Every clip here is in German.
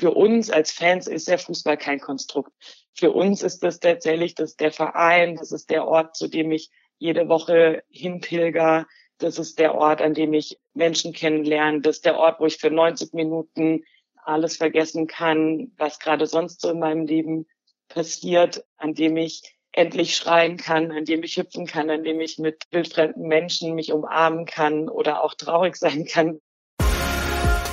für uns als Fans ist der Fußball kein Konstrukt. Für uns ist das tatsächlich das der Verein, das ist der Ort, zu dem ich jede Woche hinpilger. Das ist der Ort, an dem ich Menschen kennenlerne. Das ist der Ort, wo ich für 90 Minuten alles vergessen kann, was gerade sonst so in meinem Leben passiert, an dem ich endlich schreien kann, an dem ich hüpfen kann, an dem ich mit wildfremden Menschen mich umarmen kann oder auch traurig sein kann.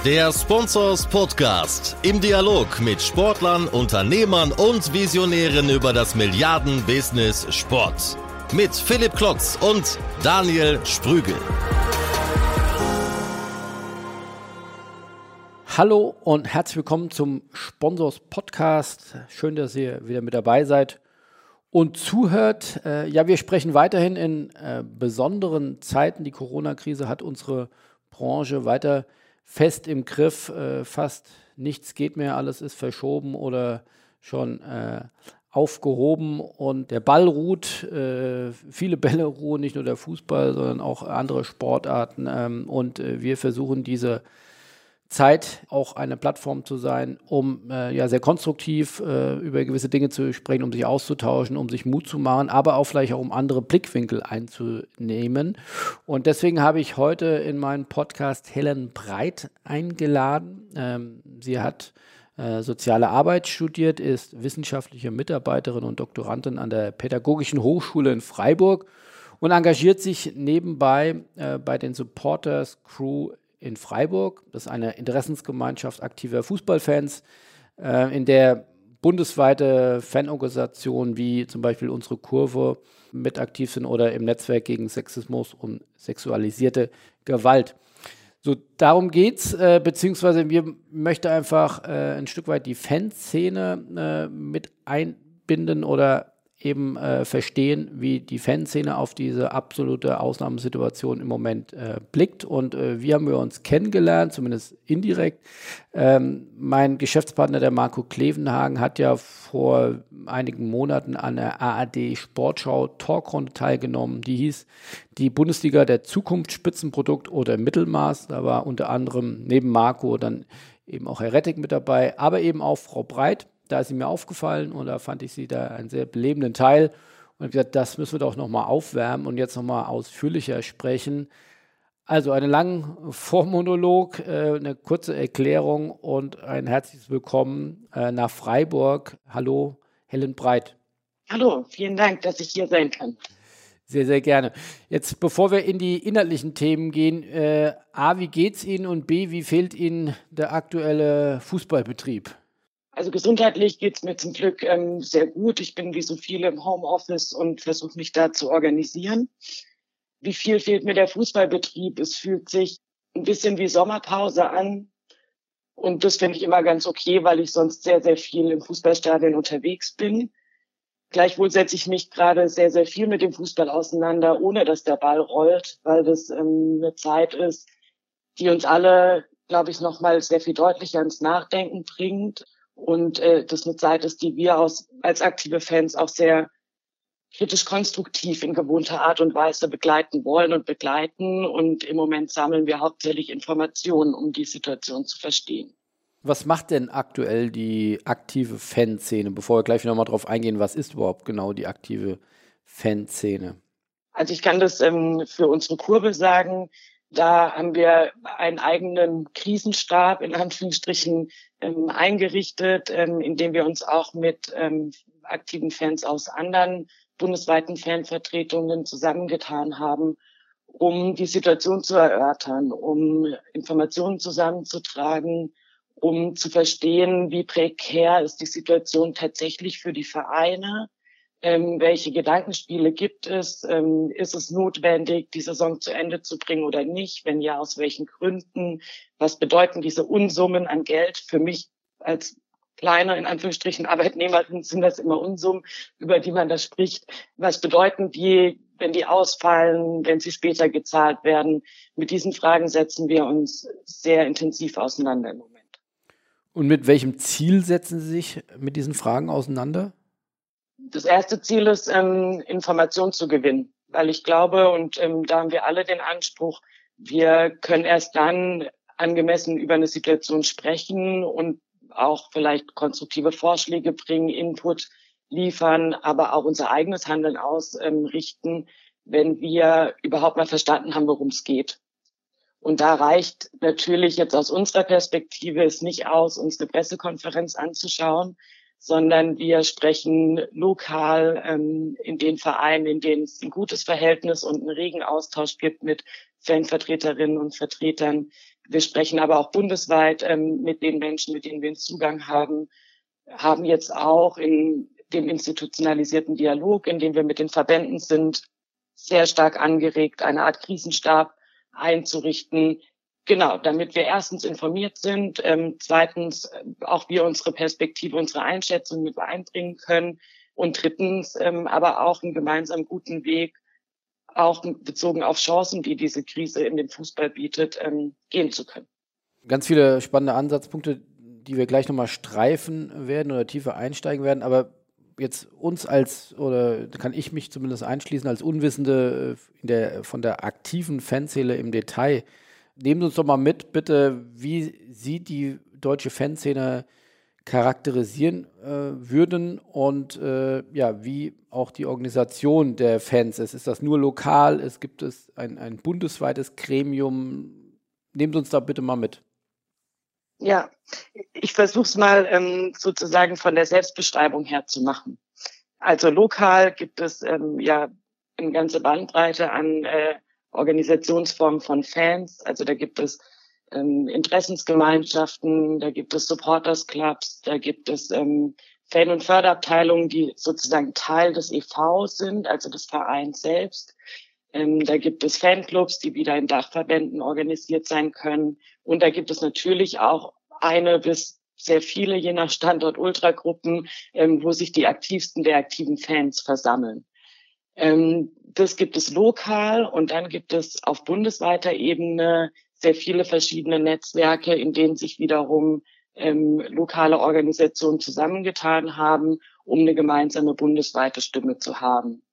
Der Sponsors Podcast im Dialog mit Sportlern, Unternehmern und Visionären über das Milliarden-Business Sport. Mit Philipp Klotz und Daniel Sprügel. Hallo und herzlich willkommen zum Sponsors Podcast. Schön, dass ihr wieder mit dabei seid und zuhört. Äh, ja, wir sprechen weiterhin in äh, besonderen Zeiten. Die Corona-Krise hat unsere Branche weiter fest im Griff. Äh, fast nichts geht mehr, alles ist verschoben oder schon äh, aufgehoben und der Ball ruht. Äh, viele Bälle ruhen, nicht nur der Fußball, sondern auch andere Sportarten. Ähm, und äh, wir versuchen diese Zeit auch eine Plattform zu sein, um äh, ja sehr konstruktiv äh, über gewisse Dinge zu sprechen, um sich auszutauschen, um sich Mut zu machen, aber auch vielleicht auch um andere Blickwinkel einzunehmen. Und deswegen habe ich heute in meinen Podcast Helen Breit eingeladen. Ähm, sie hat äh, soziale Arbeit studiert, ist wissenschaftliche Mitarbeiterin und Doktorandin an der Pädagogischen Hochschule in Freiburg und engagiert sich nebenbei äh, bei den Supporters Crew in Freiburg. Das ist eine Interessensgemeinschaft aktiver Fußballfans, äh, in der bundesweite Fanorganisationen wie zum Beispiel unsere Kurve mit aktiv sind oder im Netzwerk gegen Sexismus und sexualisierte Gewalt. So, darum geht's, äh, beziehungsweise wir möchten einfach äh, ein Stück weit die Fanszene äh, mit einbinden oder eben äh, verstehen, wie die Fanszene auf diese absolute Ausnahmesituation im Moment äh, blickt. Und äh, wie haben wir uns kennengelernt, zumindest indirekt. Ähm, mein Geschäftspartner, der Marco Klevenhagen, hat ja vor einigen Monaten an der ARD Sportschau Talkrunde teilgenommen. Die hieß die Bundesliga der Zukunft Spitzenprodukt oder Mittelmaß. Da war unter anderem neben Marco dann eben auch Herr Rettig mit dabei, aber eben auch Frau Breit da ist sie mir aufgefallen und da fand ich sie da einen sehr belebenden Teil. Und habe gesagt, das müssen wir doch nochmal aufwärmen und jetzt nochmal ausführlicher sprechen. Also einen langen Vormonolog, äh, eine kurze Erklärung und ein herzliches Willkommen äh, nach Freiburg. Hallo, Helen Breit. Hallo, vielen Dank, dass ich hier sein kann. Sehr, sehr gerne. Jetzt, bevor wir in die inhaltlichen Themen gehen, äh, A, wie geht's Ihnen und B, wie fehlt Ihnen der aktuelle Fußballbetrieb? Also gesundheitlich geht's mir zum Glück ähm, sehr gut. Ich bin wie so viele im Homeoffice und versuche mich da zu organisieren. Wie viel fehlt mir der Fußballbetrieb? Es fühlt sich ein bisschen wie Sommerpause an. Und das finde ich immer ganz okay, weil ich sonst sehr, sehr viel im Fußballstadion unterwegs bin. Gleichwohl setze ich mich gerade sehr, sehr viel mit dem Fußball auseinander, ohne dass der Ball rollt, weil das ähm, eine Zeit ist, die uns alle, glaube ich, nochmal sehr viel deutlicher ins Nachdenken bringt und äh, das eine Zeit ist, die wir aus, als aktive Fans auch sehr kritisch konstruktiv in gewohnter Art und Weise begleiten wollen und begleiten. Und im Moment sammeln wir hauptsächlich Informationen, um die Situation zu verstehen. Was macht denn aktuell die aktive Fanszene? Bevor wir gleich nochmal drauf eingehen, was ist überhaupt genau die aktive Fanszene? Also ich kann das ähm, für unsere Kurve sagen. Da haben wir einen eigenen Krisenstab in Anführungsstrichen ähm, eingerichtet, ähm, in dem wir uns auch mit ähm, aktiven Fans aus anderen bundesweiten Fanvertretungen zusammengetan haben, um die Situation zu erörtern, um Informationen zusammenzutragen, um zu verstehen, wie prekär ist die Situation tatsächlich für die Vereine, ähm, welche Gedankenspiele gibt es? Ähm, ist es notwendig, die Saison zu Ende zu bringen oder nicht? Wenn ja, aus welchen Gründen? Was bedeuten diese Unsummen an Geld für mich als kleiner, in Anführungsstrichen, Arbeitnehmerin sind das immer Unsummen, über die man da spricht. Was bedeuten die, wenn die ausfallen, wenn sie später gezahlt werden? Mit diesen Fragen setzen wir uns sehr intensiv auseinander im Moment. Und mit welchem Ziel setzen Sie sich mit diesen Fragen auseinander? Das erste Ziel ist, ähm, Information zu gewinnen, weil ich glaube, und ähm, da haben wir alle den Anspruch, wir können erst dann angemessen über eine Situation sprechen und auch vielleicht konstruktive Vorschläge bringen, Input liefern, aber auch unser eigenes Handeln ausrichten, wenn wir überhaupt mal verstanden haben, worum es geht. Und da reicht natürlich jetzt aus unserer Perspektive es nicht aus, uns eine Pressekonferenz anzuschauen, sondern wir sprechen lokal ähm, in den Vereinen, in denen es ein gutes Verhältnis und einen regen Austausch gibt mit Fanvertreterinnen und Vertretern. Wir sprechen aber auch bundesweit ähm, mit den Menschen, mit denen wir einen Zugang haben, haben jetzt auch in dem institutionalisierten Dialog, in dem wir mit den Verbänden sind, sehr stark angeregt, eine Art Krisenstab einzurichten. Genau, damit wir erstens informiert sind, ähm, zweitens äh, auch wir unsere Perspektive, unsere Einschätzung mit einbringen können und drittens ähm, aber auch einen gemeinsamen guten Weg, auch bezogen auf Chancen, die diese Krise in dem Fußball bietet, ähm, gehen zu können. Ganz viele spannende Ansatzpunkte, die wir gleich nochmal streifen werden oder tiefer einsteigen werden, aber jetzt uns als, oder kann ich mich zumindest einschließen, als Unwissende äh, der, von der aktiven Fanszene im Detail, nehmen Sie uns doch mal mit, bitte, wie Sie die deutsche Fanszene charakterisieren äh, würden und äh, ja, wie auch die Organisation der Fans ist. Ist das nur lokal? Es gibt es ein, ein bundesweites Gremium? Nehmen Sie uns da bitte mal mit. Ja, ich versuche es mal ähm, sozusagen von der Selbstbeschreibung her zu machen. Also lokal gibt es ähm, ja eine ganze Bandbreite an äh, Organisationsformen von Fans. Also da gibt es ähm, Interessensgemeinschaften, da gibt es Supporters Clubs, da gibt es ähm, Fan- und Förderabteilungen, die sozusagen Teil des EV sind, also des Vereins selbst. Ähm, da gibt es Fanclubs, die wieder in Dachverbänden organisiert sein können. Und da gibt es natürlich auch eine bis sehr viele, je nach Standort, Ultragruppen, ähm, wo sich die aktivsten der aktiven Fans versammeln. Ähm, das gibt es lokal und dann gibt es auf bundesweiter Ebene sehr viele verschiedene Netzwerke, in denen sich wiederum ähm, lokale Organisationen zusammengetan haben, um eine gemeinsame bundesweite Stimme zu haben.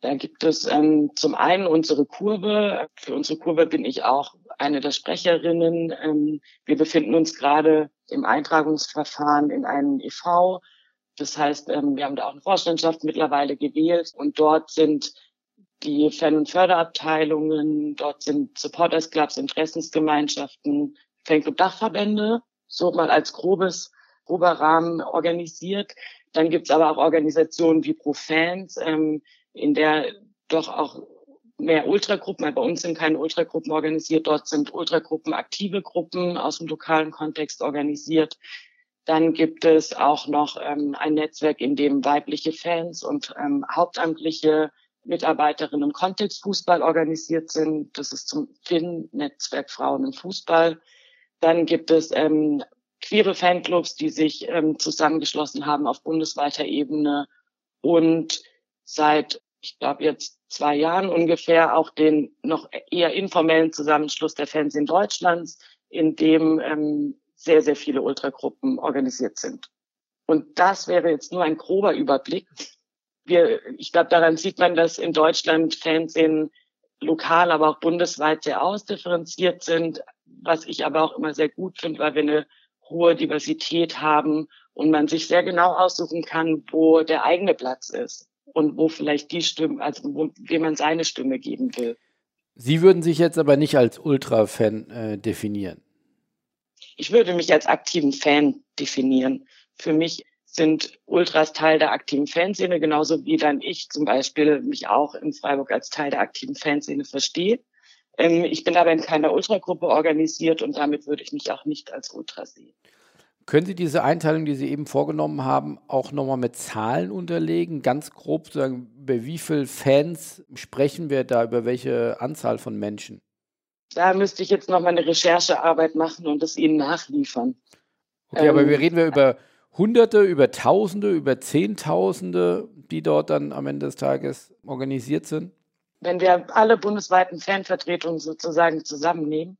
Da gibt es ähm, zum einen unsere Kurve. Für unsere Kurve bin ich auch eine der Sprecherinnen. Ähm, wir befinden uns gerade im Eintragungsverfahren in einem EV. Das heißt, ähm, wir haben da auch eine Vorstandschaft mittlerweile gewählt und dort sind die Fan- und Förderabteilungen, dort sind Supporters Clubs, Interessensgemeinschaften, Fanclub Dachverbände, so mal als grobes, grober Rahmen organisiert. Dann gibt's aber auch Organisationen wie ProFans, ähm, in der doch auch mehr Ultragruppen, weil bei uns sind keine Ultragruppen organisiert, dort sind Ultragruppen aktive Gruppen aus dem lokalen Kontext organisiert. Dann gibt es auch noch ähm, ein Netzwerk, in dem weibliche Fans und ähm, hauptamtliche Mitarbeiterinnen im Kontext Fußball organisiert sind. Das ist zum FIN-Netzwerk Frauen im Fußball. Dann gibt es ähm, queere Fanclubs, die sich ähm, zusammengeschlossen haben auf bundesweiter Ebene und seit, ich glaube jetzt zwei Jahren ungefähr, auch den noch eher informellen Zusammenschluss der Fans in Deutschlands, in dem ähm, sehr, sehr viele Ultragruppen organisiert sind. Und das wäre jetzt nur ein grober Überblick. Wir, ich glaube, daran sieht man, dass in Deutschland Fernsehen lokal, aber auch bundesweit sehr ausdifferenziert sind, was ich aber auch immer sehr gut finde, weil wir eine hohe Diversität haben und man sich sehr genau aussuchen kann, wo der eigene Platz ist und wo vielleicht die Stimme, also wo, wem man seine Stimme geben will. Sie würden sich jetzt aber nicht als Ultra-Fan äh, definieren. Ich würde mich als aktiven Fan definieren. Für mich sind Ultras Teil der aktiven Fanszene, genauso wie dann ich zum Beispiel mich auch in Freiburg als Teil der aktiven Fanszene verstehe. Ähm, ich bin aber in keiner Ultragruppe organisiert und damit würde ich mich auch nicht als Ultra sehen. Können Sie diese Einteilung, die Sie eben vorgenommen haben, auch nochmal mit Zahlen unterlegen? Ganz grob sagen, über wie viele Fans sprechen wir da, über welche Anzahl von Menschen? Da müsste ich jetzt nochmal eine Recherchearbeit machen und es Ihnen nachliefern. Okay, ähm, aber wir reden wir über Hunderte, über Tausende, über Zehntausende, die dort dann am Ende des Tages organisiert sind? Wenn wir alle bundesweiten Fanvertretungen sozusagen zusammennehmen,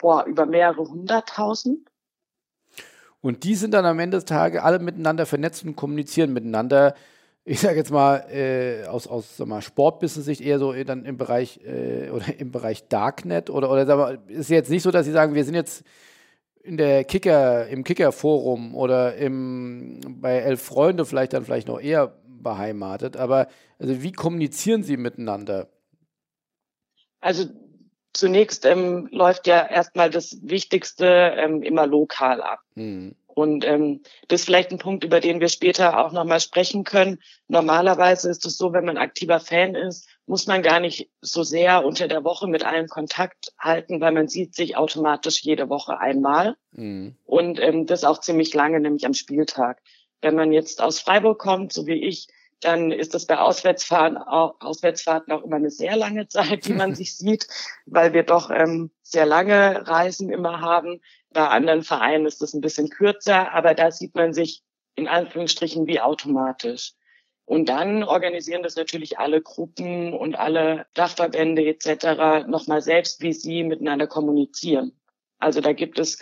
boah, über mehrere hunderttausend. Und die sind dann am Ende des Tages alle miteinander vernetzt und kommunizieren miteinander. Ich sage jetzt mal äh, aus, aus mal, Sportbusiness-Sicht eher so dann im Bereich äh, oder im Bereich Darknet oder, oder mal, ist jetzt nicht so, dass Sie sagen, wir sind jetzt in der Kicker, im Kicker-Forum oder im, bei Elf Freunde vielleicht dann vielleicht noch eher beheimatet. Aber also wie kommunizieren Sie miteinander? Also zunächst ähm, läuft ja erstmal das Wichtigste ähm, immer lokal ab. Mhm. Und ähm, das ist vielleicht ein Punkt, über den wir später auch nochmal sprechen können. Normalerweise ist es so, wenn man aktiver Fan ist, muss man gar nicht so sehr unter der Woche mit allen Kontakt halten, weil man sieht sich automatisch jede Woche einmal. Mhm. Und ähm, das auch ziemlich lange, nämlich am Spieltag. Wenn man jetzt aus Freiburg kommt, so wie ich, dann ist das bei Auswärtsfahrten auch, Auswärtsfahrten auch immer eine sehr lange Zeit, die man sich sieht, weil wir doch ähm, sehr lange Reisen immer haben. Bei anderen Vereinen ist das ein bisschen kürzer, aber da sieht man sich in Anführungsstrichen wie automatisch. Und dann organisieren das natürlich alle Gruppen und alle Dachverbände etc. nochmal selbst, wie sie miteinander kommunizieren. Also da gibt es,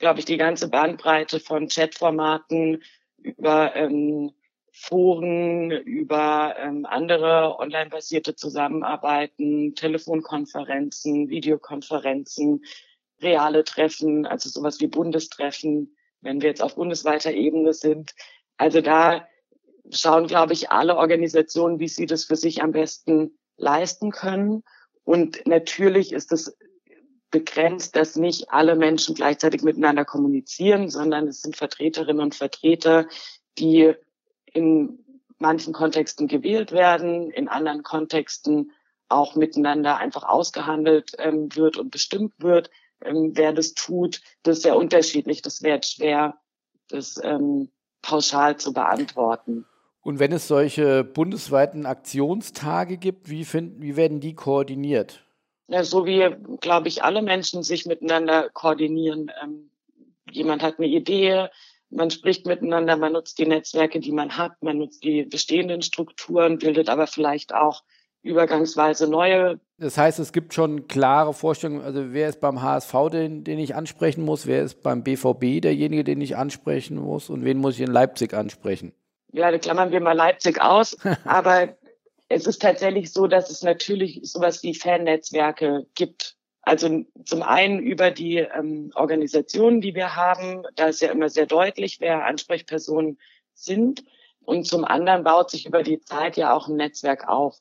glaube ich, die ganze Bandbreite von Chatformaten über ähm, Foren, über ähm, andere online-basierte Zusammenarbeiten, Telefonkonferenzen, Videokonferenzen, reale Treffen, also sowas wie Bundestreffen, wenn wir jetzt auf bundesweiter Ebene sind. Also da schauen, glaube ich, alle Organisationen, wie sie das für sich am besten leisten können. Und natürlich ist es begrenzt, dass nicht alle Menschen gleichzeitig miteinander kommunizieren, sondern es sind Vertreterinnen und Vertreter, die in manchen Kontexten gewählt werden, in anderen Kontexten auch miteinander einfach ausgehandelt ähm, wird und bestimmt wird, ähm, wer das tut. Das ist sehr unterschiedlich. Das wäre schwer, das ähm, pauschal zu beantworten. Und wenn es solche bundesweiten Aktionstage gibt, wie, finden, wie werden die koordiniert? Ja, so wie, glaube ich, alle Menschen sich miteinander koordinieren. Ähm, jemand hat eine Idee, man spricht miteinander, man nutzt die Netzwerke, die man hat, man nutzt die bestehenden Strukturen, bildet aber vielleicht auch übergangsweise neue. Das heißt, es gibt schon klare Vorstellungen, also wer ist beim HSV, den, den ich ansprechen muss, wer ist beim BVB derjenige, den ich ansprechen muss und wen muss ich in Leipzig ansprechen? Ja, da klammern wir mal Leipzig aus, aber es ist tatsächlich so, dass es natürlich sowas wie Fannetzwerke gibt also zum einen über die ähm, Organisationen, die wir haben. Da ist ja immer sehr deutlich, wer Ansprechpersonen sind. Und zum anderen baut sich über die Zeit ja auch ein Netzwerk auf.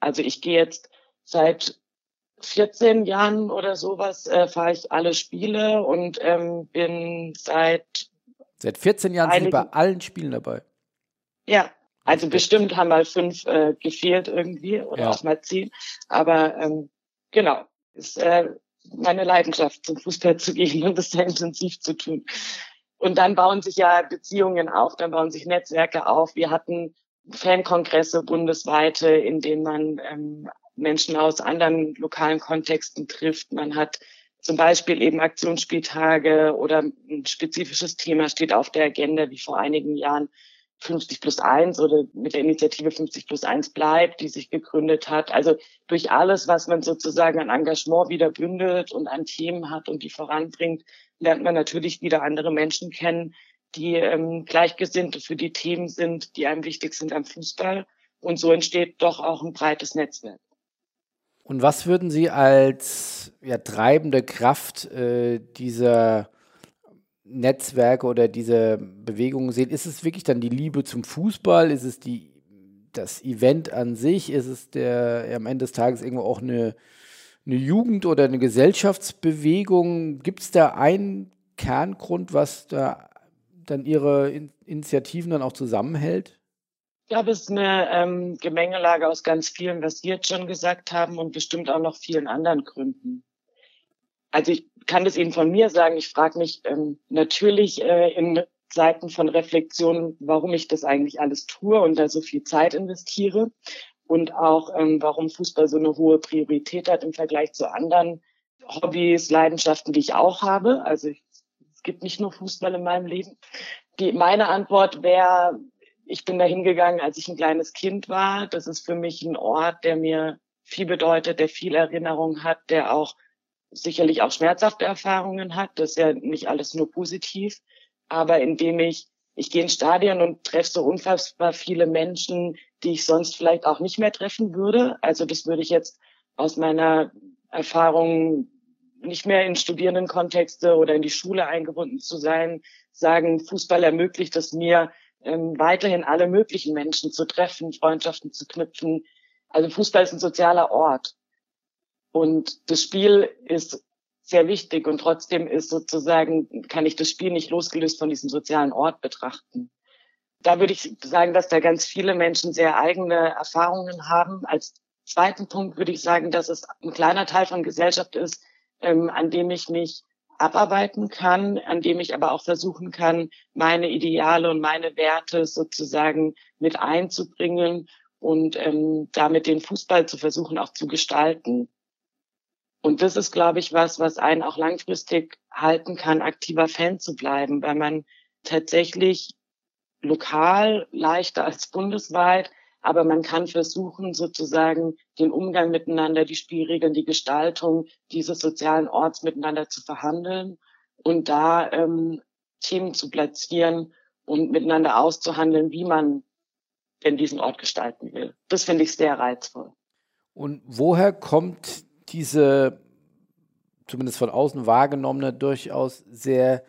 Also ich gehe jetzt seit 14 Jahren oder sowas, äh, fahre ich alle Spiele und ähm, bin seit Seit 14 Jahren sind Sie bei allen Spielen dabei. Ja, also bestimmt haben mal fünf äh, gefehlt irgendwie oder ja. auch mal zehn. Aber ähm, genau, ist äh, meine Leidenschaft, zum Fußball zu gehen und das sehr intensiv zu tun. Und dann bauen sich ja Beziehungen auf, dann bauen sich Netzwerke auf. Wir hatten Fankongresse bundesweite, in denen man ähm, Menschen aus anderen lokalen Kontexten trifft. Man hat zum Beispiel eben Aktionsspieltage oder ein spezifisches Thema steht auf der Agenda, wie vor einigen Jahren 50 plus 1 oder mit der Initiative 50 plus 1 bleibt, die sich gegründet hat. Also durch alles, was man sozusagen an Engagement wieder bündelt und an Themen hat und die voranbringt, lernt man natürlich wieder andere Menschen kennen, die ähm, Gleichgesinnte für die Themen sind, die einem wichtig sind am Fußball. Und so entsteht doch auch ein breites Netzwerk. Und was würden Sie als ja, treibende Kraft äh, dieser Netzwerke oder diese Bewegungen sehen, ist es wirklich dann die Liebe zum Fußball? Ist es die, das Event an sich? Ist es der am Ende des Tages irgendwo auch eine, eine Jugend- oder eine Gesellschaftsbewegung? Gibt es da einen Kerngrund, was da dann Ihre In Initiativen dann auch zusammenhält? Ich glaube, es ist eine ähm, Gemengelage aus ganz vielen, was Sie jetzt schon gesagt haben und bestimmt auch noch vielen anderen Gründen. Also ich kann das Ihnen von mir sagen. Ich frage mich ähm, natürlich äh, in Zeiten von Reflexion, warum ich das eigentlich alles tue und da so viel Zeit investiere und auch ähm, warum Fußball so eine hohe Priorität hat im Vergleich zu anderen Hobbys, Leidenschaften, die ich auch habe. Also ich, es gibt nicht nur Fußball in meinem Leben. Die, meine Antwort wäre, ich bin da hingegangen, als ich ein kleines Kind war. Das ist für mich ein Ort, der mir viel bedeutet, der viel Erinnerung hat, der auch sicherlich auch schmerzhafte Erfahrungen hat. Das ist ja nicht alles nur positiv. Aber indem ich, ich gehe ins Stadion und treffe so unfassbar viele Menschen, die ich sonst vielleicht auch nicht mehr treffen würde. Also das würde ich jetzt aus meiner Erfahrung nicht mehr in Studierendenkontexte oder in die Schule eingebunden zu sein, sagen, Fußball ermöglicht es mir, ähm, weiterhin alle möglichen Menschen zu treffen, Freundschaften zu knüpfen. Also Fußball ist ein sozialer Ort. Und das Spiel ist sehr wichtig und trotzdem ist sozusagen, kann ich das Spiel nicht losgelöst von diesem sozialen Ort betrachten. Da würde ich sagen, dass da ganz viele Menschen sehr eigene Erfahrungen haben. Als zweiten Punkt würde ich sagen, dass es ein kleiner Teil von Gesellschaft ist, ähm, an dem ich mich abarbeiten kann, an dem ich aber auch versuchen kann, meine Ideale und meine Werte sozusagen mit einzubringen und ähm, damit den Fußball zu versuchen auch zu gestalten. Und das ist, glaube ich, was, was einen auch langfristig halten kann, aktiver Fan zu bleiben, weil man tatsächlich lokal leichter als bundesweit aber man kann versuchen, sozusagen den Umgang miteinander, die Spielregeln, die Gestaltung dieses sozialen Orts miteinander zu verhandeln und da ähm, Themen zu platzieren und miteinander auszuhandeln, wie man denn diesen Ort gestalten will. Das finde ich sehr reizvoll. Und woher kommt diese, zumindest von außen wahrgenommene, durchaus sehr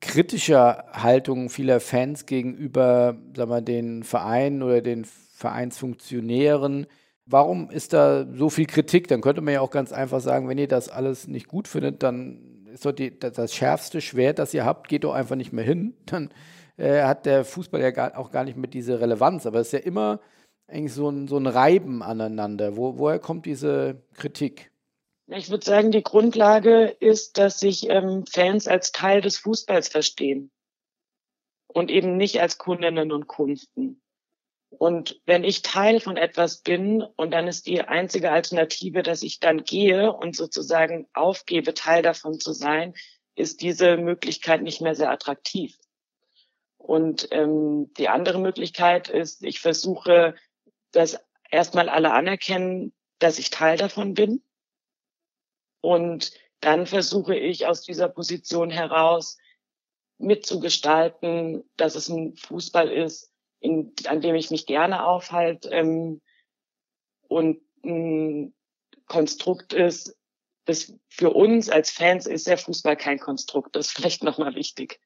kritischer Haltung vieler Fans gegenüber sagen wir, den Vereinen oder den Vereinsfunktionären. Warum ist da so viel Kritik? Dann könnte man ja auch ganz einfach sagen, wenn ihr das alles nicht gut findet, dann ist doch die, das schärfste Schwert, das ihr habt, geht doch einfach nicht mehr hin. Dann äh, hat der Fußball ja gar, auch gar nicht mehr diese Relevanz. Aber es ist ja immer eigentlich so ein, so ein Reiben aneinander. Wo, woher kommt diese Kritik? Ich würde sagen, die Grundlage ist, dass sich ähm, Fans als Teil des Fußballs verstehen und eben nicht als Kundinnen und Kunden. Und wenn ich Teil von etwas bin und dann ist die einzige Alternative, dass ich dann gehe und sozusagen aufgebe, Teil davon zu sein, ist diese Möglichkeit nicht mehr sehr attraktiv. Und ähm, die andere Möglichkeit ist, ich versuche, dass erstmal alle anerkennen, dass ich Teil davon bin. Und dann versuche ich aus dieser Position heraus mitzugestalten, dass es ein Fußball ist, in, an dem ich mich gerne aufhalte ähm, und ein Konstrukt ist, das für uns als Fans ist der Fußball kein Konstrukt. Das ist vielleicht nochmal wichtig.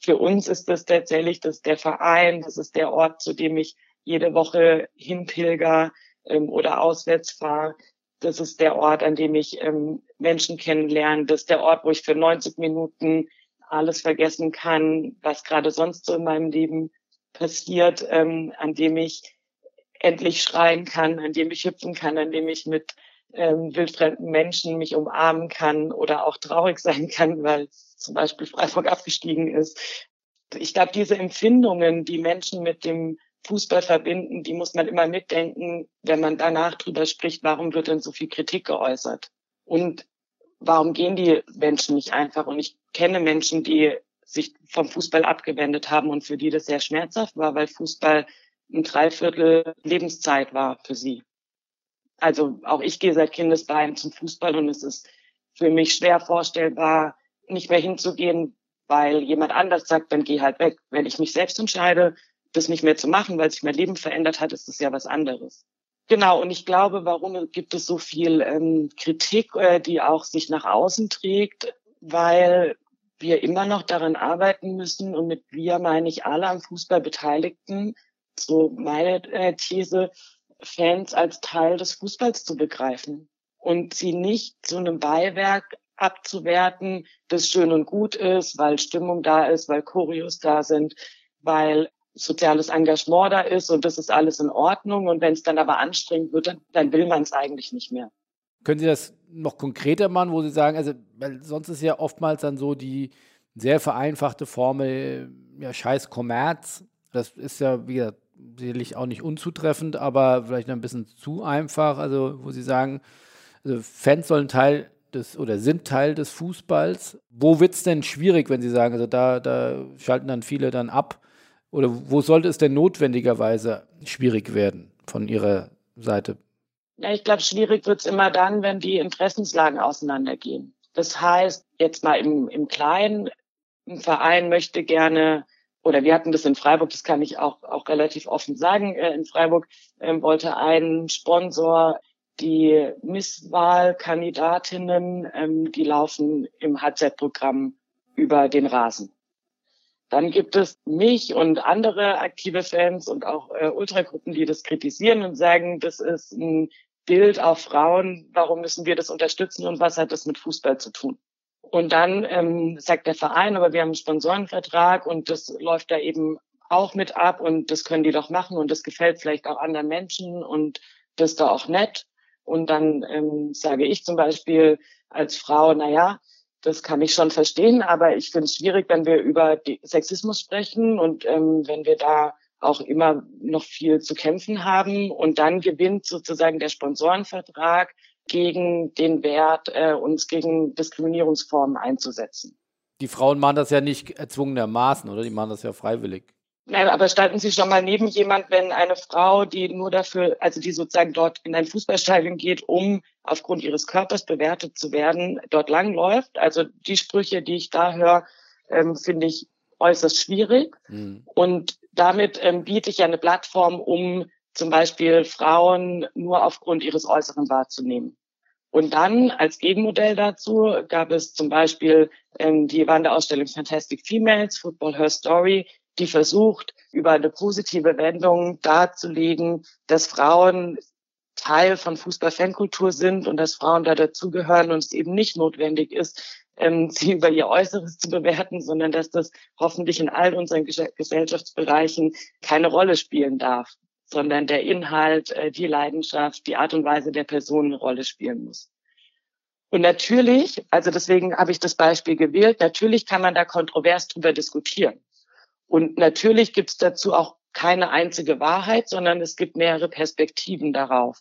Für uns ist das tatsächlich das der Verein, das ist der Ort, zu dem ich jede Woche hinpilger ähm, oder auswärts fahre. Das ist der Ort, an dem ich ähm, Menschen kennenlerne. Das ist der Ort, wo ich für 90 Minuten alles vergessen kann, was gerade sonst so in meinem Leben passiert, ähm, an dem ich endlich schreien kann, an dem ich hüpfen kann, an dem ich mit ähm, wildfremden Menschen mich umarmen kann oder auch traurig sein kann, weil zum Beispiel Freiburg abgestiegen ist. Ich glaube, diese Empfindungen, die Menschen mit dem Fußball verbinden, die muss man immer mitdenken, wenn man danach drüber spricht, warum wird denn so viel Kritik geäußert? Und warum gehen die Menschen nicht einfach? Und ich kenne Menschen, die sich vom Fußball abgewendet haben und für die das sehr schmerzhaft war, weil Fußball ein Dreiviertel Lebenszeit war für sie. Also auch ich gehe seit Kindesbeinen zum Fußball und es ist für mich schwer vorstellbar, nicht mehr hinzugehen, weil jemand anders sagt, dann geh halt weg. Wenn ich mich selbst entscheide, das nicht mehr zu machen, weil sich mein Leben verändert hat, ist das ja was anderes. Genau, und ich glaube, warum gibt es so viel ähm, Kritik, äh, die auch sich nach außen trägt, weil wir immer noch daran arbeiten müssen, und mit wir meine ich alle am Fußball Beteiligten, so meine äh, These, Fans als Teil des Fußballs zu begreifen und sie nicht zu einem Beiwerk abzuwerten, das schön und gut ist, weil Stimmung da ist, weil Choreos da sind, weil soziales Engagement da ist und das ist alles in Ordnung. Und wenn es dann aber anstrengend wird, dann, dann will man es eigentlich nicht mehr. Können Sie das noch konkreter machen, wo Sie sagen, also, weil sonst ist ja oftmals dann so die sehr vereinfachte Formel, ja, scheiß Kommerz. Das ist ja, wie gesagt, sicherlich auch nicht unzutreffend, aber vielleicht ein bisschen zu einfach. Also, wo Sie sagen, also Fans sollen Teil des oder sind Teil des Fußballs. Wo wird es denn schwierig, wenn Sie sagen, also da, da schalten dann viele dann ab? Oder wo sollte es denn notwendigerweise schwierig werden von Ihrer Seite? Ja, ich glaube, schwierig wird's immer dann, wenn die Interessenslagen auseinandergehen. Das heißt, jetzt mal im, im Kleinen, ein Verein möchte gerne, oder wir hatten das in Freiburg, das kann ich auch, auch relativ offen sagen, äh, in Freiburg äh, wollte ein Sponsor die Misswahlkandidatinnen, ähm, die laufen im HZ-Programm über den Rasen. Dann gibt es mich und andere aktive Fans und auch äh, Ultragruppen, die das kritisieren und sagen, das ist ein Bild auf Frauen, warum müssen wir das unterstützen und was hat das mit Fußball zu tun? Und dann ähm, sagt der Verein, aber wir haben einen Sponsorenvertrag und das läuft da eben auch mit ab und das können die doch machen und das gefällt vielleicht auch anderen Menschen und das ist da auch nett. Und dann ähm, sage ich zum Beispiel als Frau, na ja, das kann ich schon verstehen, aber ich finde es schwierig, wenn wir über Sexismus sprechen und ähm, wenn wir da auch immer noch viel zu kämpfen haben. Und dann gewinnt sozusagen der Sponsorenvertrag gegen den Wert, äh, uns gegen Diskriminierungsformen einzusetzen. Die Frauen machen das ja nicht erzwungenermaßen, oder? Die machen das ja freiwillig. Nein, aber standen Sie schon mal neben jemand, wenn eine Frau, die nur dafür, also die sozusagen dort in ein Fußballstadion geht, um aufgrund ihres Körpers bewertet zu werden, dort langläuft? Also die Sprüche, die ich da höre, ähm, finde ich äußerst schwierig. Mhm. Und damit ähm, biete ich ja eine Plattform, um zum Beispiel Frauen nur aufgrund ihres Äußeren wahrzunehmen. Und dann als Gegenmodell dazu gab es zum Beispiel ähm, die Wanderausstellung Fantastic Females, Football Her Story, die versucht, über eine positive Wendung darzulegen, dass Frauen Teil von Fußball-Fankultur sind und dass Frauen da dazugehören und es eben nicht notwendig ist, ähm, sie über ihr Äußeres zu bewerten, sondern dass das hoffentlich in all unseren Gesellschaftsbereichen keine Rolle spielen darf, sondern der Inhalt, äh, die Leidenschaft, die Art und Weise der Person eine Rolle spielen muss. Und natürlich, also deswegen habe ich das Beispiel gewählt, natürlich kann man da kontrovers drüber diskutieren. Und natürlich gibt es dazu auch keine einzige Wahrheit, sondern es gibt mehrere Perspektiven darauf.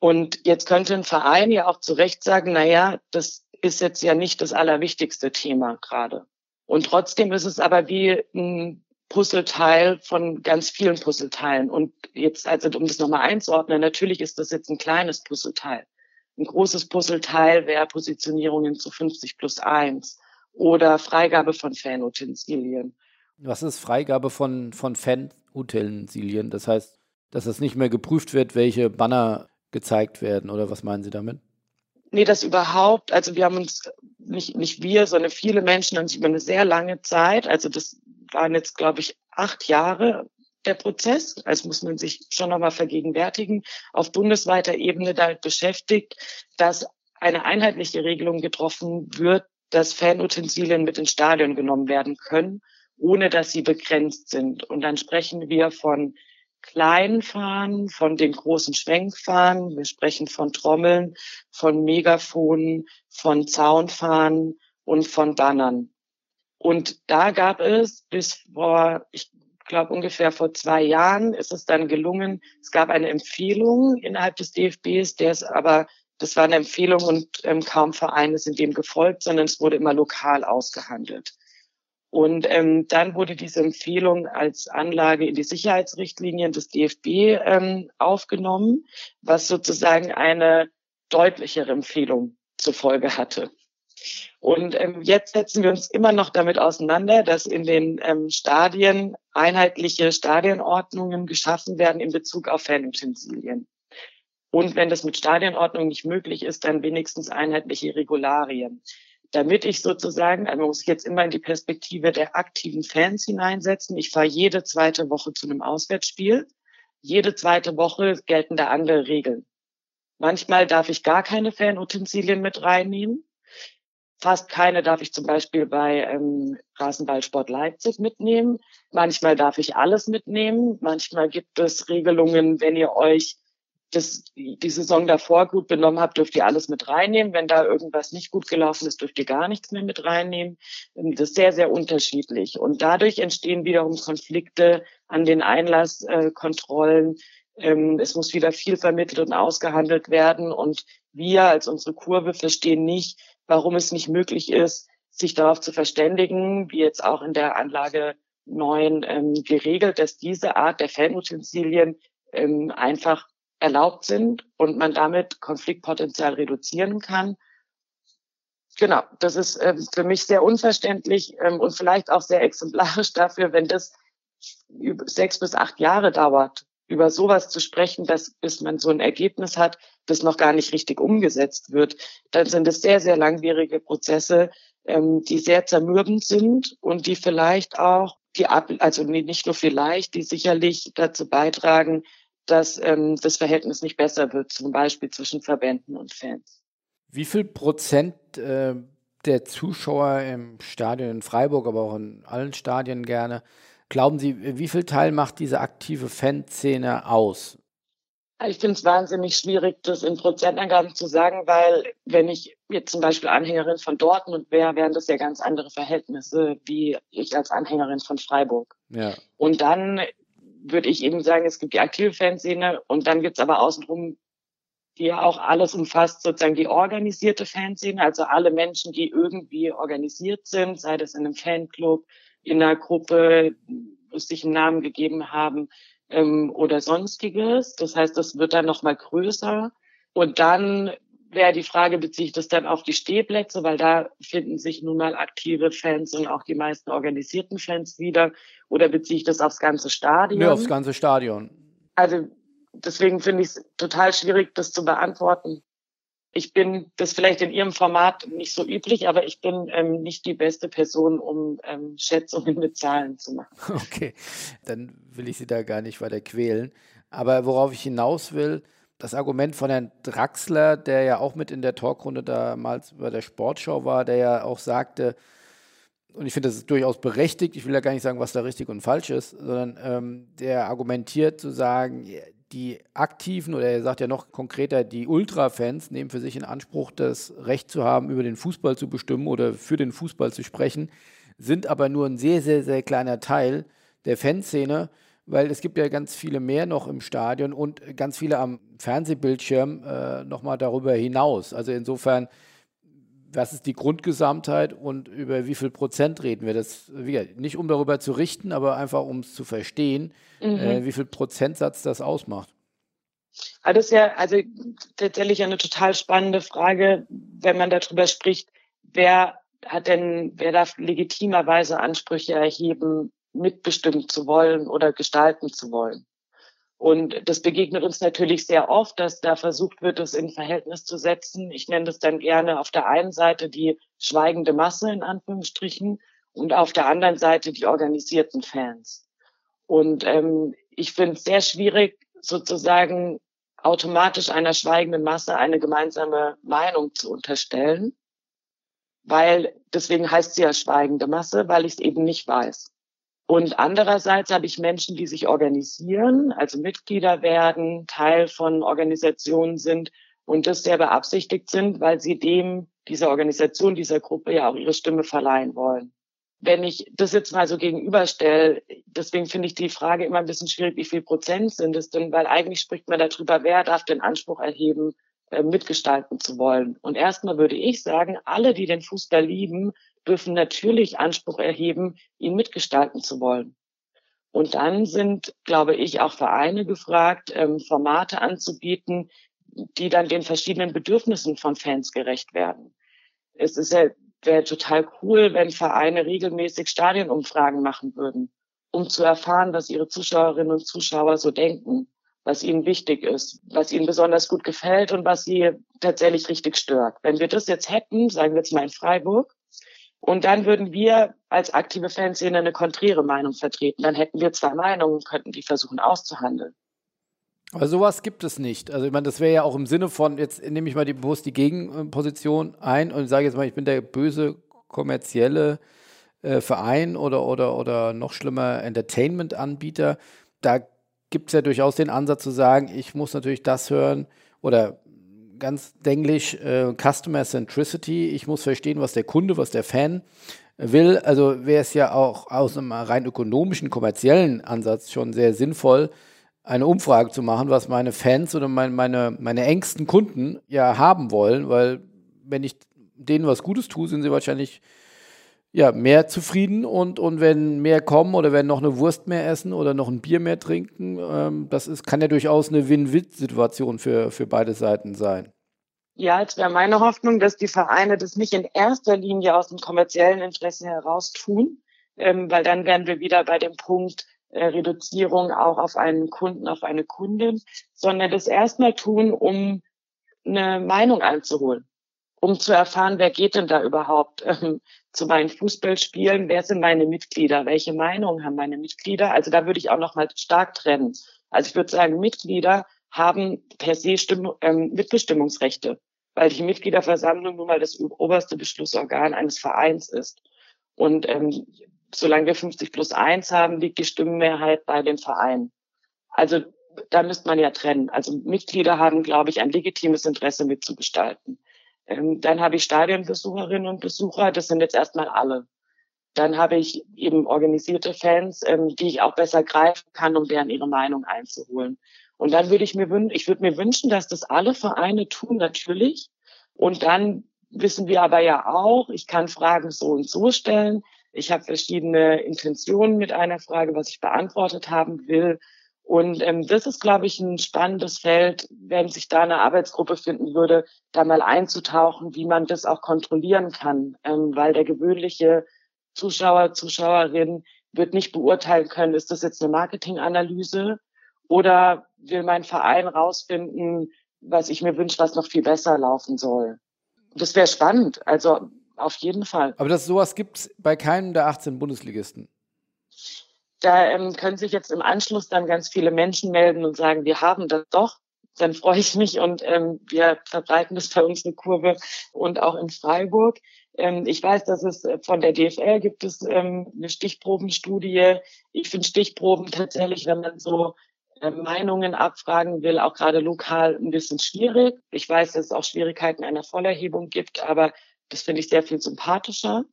Und jetzt könnte ein Verein ja auch zu Recht sagen, na ja, das ist jetzt ja nicht das allerwichtigste Thema gerade. Und trotzdem ist es aber wie ein Puzzleteil von ganz vielen Puzzleteilen. Und jetzt, also um das nochmal einzuordnen, natürlich ist das jetzt ein kleines Puzzleteil. Ein großes Puzzleteil wäre Positionierungen zu 50 plus 1 oder Freigabe von Fanutensilien was ist Freigabe von, von Fan-Utensilien? Das heißt, dass es nicht mehr geprüft wird, welche Banner gezeigt werden, oder was meinen Sie damit? Nee, das überhaupt, also wir haben uns, nicht, nicht wir, sondern viele Menschen haben sich über eine sehr lange Zeit, also das waren jetzt, glaube ich, acht Jahre der Prozess, also muss man sich schon nochmal vergegenwärtigen, auf bundesweiter Ebene damit beschäftigt, dass eine einheitliche Regelung getroffen wird, dass Fanutensilien mit ins Stadion genommen werden können ohne dass sie begrenzt sind. Und dann sprechen wir von kleinen Fahnen, von den großen Schwenkfahnen, wir sprechen von Trommeln, von Megafonen, von Zaunfahnen und von Bannern. Und da gab es bis vor, ich glaube ungefähr vor zwei Jahren, ist es dann gelungen, es gab eine Empfehlung innerhalb des DFBs, der ist aber, das war eine Empfehlung und ähm, kaum Vereine sind dem gefolgt, sondern es wurde immer lokal ausgehandelt. Und ähm, dann wurde diese Empfehlung als Anlage in die Sicherheitsrichtlinien des DFB ähm, aufgenommen, was sozusagen eine deutlichere Empfehlung zur Folge hatte. Und ähm, jetzt setzen wir uns immer noch damit auseinander, dass in den ähm, Stadien einheitliche Stadionordnungen geschaffen werden in Bezug auf Fanutensilien. Und wenn das mit Stadionordnung nicht möglich ist, dann wenigstens einheitliche Regularien damit ich sozusagen, also muss sich jetzt immer in die Perspektive der aktiven Fans hineinsetzen. Ich fahre jede zweite Woche zu einem Auswärtsspiel. Jede zweite Woche gelten da andere Regeln. Manchmal darf ich gar keine Fanutensilien mit reinnehmen. Fast keine darf ich zum Beispiel bei ähm, Rasenballsport Leipzig mitnehmen. Manchmal darf ich alles mitnehmen. Manchmal gibt es Regelungen, wenn ihr euch das, die Saison davor gut benommen habt, dürft ihr alles mit reinnehmen. Wenn da irgendwas nicht gut gelaufen ist, dürft ihr gar nichts mehr mit reinnehmen. Ähm, das ist sehr, sehr unterschiedlich. Und dadurch entstehen wiederum Konflikte an den Einlasskontrollen. Ähm, es muss wieder viel vermittelt und ausgehandelt werden. Und wir als unsere Kurve verstehen nicht, warum es nicht möglich ist, sich darauf zu verständigen, wie jetzt auch in der Anlage 9 ähm, geregelt, dass diese Art der Fanutensilien ähm, einfach erlaubt sind und man damit Konfliktpotenzial reduzieren kann. Genau, das ist äh, für mich sehr unverständlich ähm, und vielleicht auch sehr exemplarisch dafür, wenn das sechs bis acht Jahre dauert, über sowas zu sprechen, dass bis man so ein Ergebnis hat, das noch gar nicht richtig umgesetzt wird, dann sind es sehr, sehr langwierige Prozesse, ähm, die sehr zermürbend sind und die vielleicht auch die also nicht nur vielleicht, die sicherlich dazu beitragen, dass ähm, das Verhältnis nicht besser wird, zum Beispiel zwischen Verbänden und Fans. Wie viel Prozent äh, der Zuschauer im Stadion in Freiburg, aber auch in allen Stadien gerne, glauben Sie, wie viel Teil macht diese aktive Fanszene aus? Ich finde es wahnsinnig schwierig, das in Prozentangaben zu sagen, weil wenn ich jetzt zum Beispiel Anhängerin von Dortmund wäre, wären das ja ganz andere Verhältnisse, wie ich als Anhängerin von Freiburg. Ja. Und dann würde ich eben sagen, es gibt die aktive Fanszene und dann gibt es aber außenrum, die ja auch alles umfasst, sozusagen die organisierte Fanszene, also alle Menschen, die irgendwie organisiert sind, sei das in einem Fanclub, in einer Gruppe, sich einen Namen gegeben haben ähm, oder sonstiges. Das heißt, das wird dann nochmal größer. Und dann wäre die Frage, beziehe ich das dann auf die Stehplätze, weil da finden sich nun mal aktive Fans und auch die meisten organisierten Fans wieder, oder beziehe ich das aufs ganze Stadion? Ja, aufs ganze Stadion. Also deswegen finde ich es total schwierig, das zu beantworten. Ich bin, das vielleicht in Ihrem Format nicht so üblich, aber ich bin ähm, nicht die beste Person, um ähm, Schätzungen mit Zahlen zu machen. Okay, dann will ich Sie da gar nicht weiter quälen. Aber worauf ich hinaus will, das Argument von Herrn Draxler, der ja auch mit in der Talkrunde damals bei der Sportschau war, der ja auch sagte, und ich finde, das ist durchaus berechtigt, ich will ja gar nicht sagen, was da richtig und falsch ist, sondern ähm, der argumentiert zu sagen, die Aktiven oder er sagt ja noch konkreter, die Ultra-Fans nehmen für sich in Anspruch, das Recht zu haben, über den Fußball zu bestimmen oder für den Fußball zu sprechen, sind aber nur ein sehr, sehr, sehr kleiner Teil der Fanszene weil es gibt ja ganz viele mehr noch im Stadion und ganz viele am Fernsehbildschirm äh, nochmal darüber hinaus. Also insofern, was ist die Grundgesamtheit und über wie viel Prozent reden wir? Das nicht um darüber zu richten, aber einfach um es zu verstehen, mhm. äh, wie viel Prozentsatz das ausmacht. Also das ist ja also tatsächlich eine total spannende Frage, wenn man darüber spricht, wer hat denn, wer darf legitimerweise Ansprüche erheben mitbestimmen zu wollen oder gestalten zu wollen. Und das begegnet uns natürlich sehr oft, dass da versucht wird, es in Verhältnis zu setzen. Ich nenne das dann gerne auf der einen Seite die schweigende Masse in Anführungsstrichen und auf der anderen Seite die organisierten Fans. Und ähm, ich finde es sehr schwierig, sozusagen automatisch einer schweigenden Masse eine gemeinsame Meinung zu unterstellen, weil deswegen heißt sie ja schweigende Masse, weil ich es eben nicht weiß. Und andererseits habe ich Menschen, die sich organisieren, also Mitglieder werden, Teil von Organisationen sind und das sehr beabsichtigt sind, weil sie dem, dieser Organisation, dieser Gruppe ja auch ihre Stimme verleihen wollen. Wenn ich das jetzt mal so gegenüberstelle, deswegen finde ich die Frage immer ein bisschen schwierig, wie viel Prozent sind es denn, weil eigentlich spricht man darüber, wer darf den Anspruch erheben, äh, mitgestalten zu wollen. Und erstmal würde ich sagen, alle, die den Fußball lieben, dürfen natürlich Anspruch erheben, ihn mitgestalten zu wollen. Und dann sind, glaube ich, auch Vereine gefragt, ähm, Formate anzubieten, die dann den verschiedenen Bedürfnissen von Fans gerecht werden. Es ist ja, wäre total cool, wenn Vereine regelmäßig Stadionumfragen machen würden, um zu erfahren, was ihre Zuschauerinnen und Zuschauer so denken, was ihnen wichtig ist, was ihnen besonders gut gefällt und was sie tatsächlich richtig stört. Wenn wir das jetzt hätten, sagen wir jetzt mal in Freiburg, und dann würden wir als aktive Fanszene eine konträre Meinung vertreten. Dann hätten wir zwei Meinungen, könnten die versuchen auszuhandeln. Aber sowas gibt es nicht. Also ich meine, das wäre ja auch im Sinne von, jetzt nehme ich mal die, bewusst die Gegenposition ein und sage jetzt mal, ich bin der böse kommerzielle äh, Verein oder, oder, oder noch schlimmer Entertainment-Anbieter. Da gibt es ja durchaus den Ansatz zu sagen, ich muss natürlich das hören oder ganz denglisch äh, Customer Centricity. Ich muss verstehen, was der Kunde, was der Fan will. Also wäre es ja auch aus einem rein ökonomischen, kommerziellen Ansatz schon sehr sinnvoll, eine Umfrage zu machen, was meine Fans oder mein, meine, meine engsten Kunden ja haben wollen, weil wenn ich denen was Gutes tue, sind sie wahrscheinlich ja, mehr zufrieden und, und wenn mehr kommen oder wenn noch eine Wurst mehr essen oder noch ein Bier mehr trinken, ähm, das ist, kann ja durchaus eine Win-Win-Situation für, für beide Seiten sein. Ja, jetzt wäre meine Hoffnung, dass die Vereine das nicht in erster Linie aus dem kommerziellen Interesse heraus tun, ähm, weil dann wären wir wieder bei dem Punkt, äh, Reduzierung auch auf einen Kunden, auf eine Kundin, sondern das erstmal tun, um eine Meinung einzuholen, um zu erfahren, wer geht denn da überhaupt ähm, zu meinen Fußballspielen, wer sind meine Mitglieder, welche Meinung haben meine Mitglieder. Also da würde ich auch noch mal stark trennen. Also ich würde sagen, Mitglieder haben per se Stimm ähm, Mitbestimmungsrechte, weil die Mitgliederversammlung nun mal das oberste Beschlussorgan eines Vereins ist. Und ähm, solange wir 50 plus 1 haben, liegt die Stimmenmehrheit bei den Vereinen. Also da müsste man ja trennen. Also Mitglieder haben, glaube ich, ein legitimes Interesse mitzugestalten. Ähm, dann habe ich Stadionbesucherinnen und Besucher, das sind jetzt erstmal alle. Dann habe ich eben organisierte Fans, ähm, die ich auch besser greifen kann, um deren ihre Meinung einzuholen. Und dann würde ich mir wünschen, ich würde mir wünschen, dass das alle Vereine tun, natürlich. Und dann wissen wir aber ja auch, ich kann Fragen so und so stellen. Ich habe verschiedene Intentionen mit einer Frage, was ich beantwortet haben will. Und ähm, das ist, glaube ich, ein spannendes Feld, wenn sich da eine Arbeitsgruppe finden würde, da mal einzutauchen, wie man das auch kontrollieren kann, ähm, weil der gewöhnliche Zuschauer, Zuschauerin wird nicht beurteilen können, ist das jetzt eine Marketinganalyse oder will mein Verein rausfinden, was ich mir wünsche, was noch viel besser laufen soll. Das wäre spannend. Also auf jeden Fall. Aber das sowas gibt es bei keinem der 18 Bundesligisten. Da ähm, können sich jetzt im Anschluss dann ganz viele Menschen melden und sagen, wir haben das doch. Dann freue ich mich und ähm, wir verbreiten das bei uns in Kurve und auch in Freiburg. Ähm, ich weiß, dass es äh, von der DFL gibt es ähm, eine Stichprobenstudie. Ich finde Stichproben tatsächlich, wenn man so äh, Meinungen abfragen will, auch gerade lokal ein bisschen schwierig. Ich weiß, dass es auch Schwierigkeiten einer Vollerhebung gibt, aber das finde ich sehr viel sympathischer.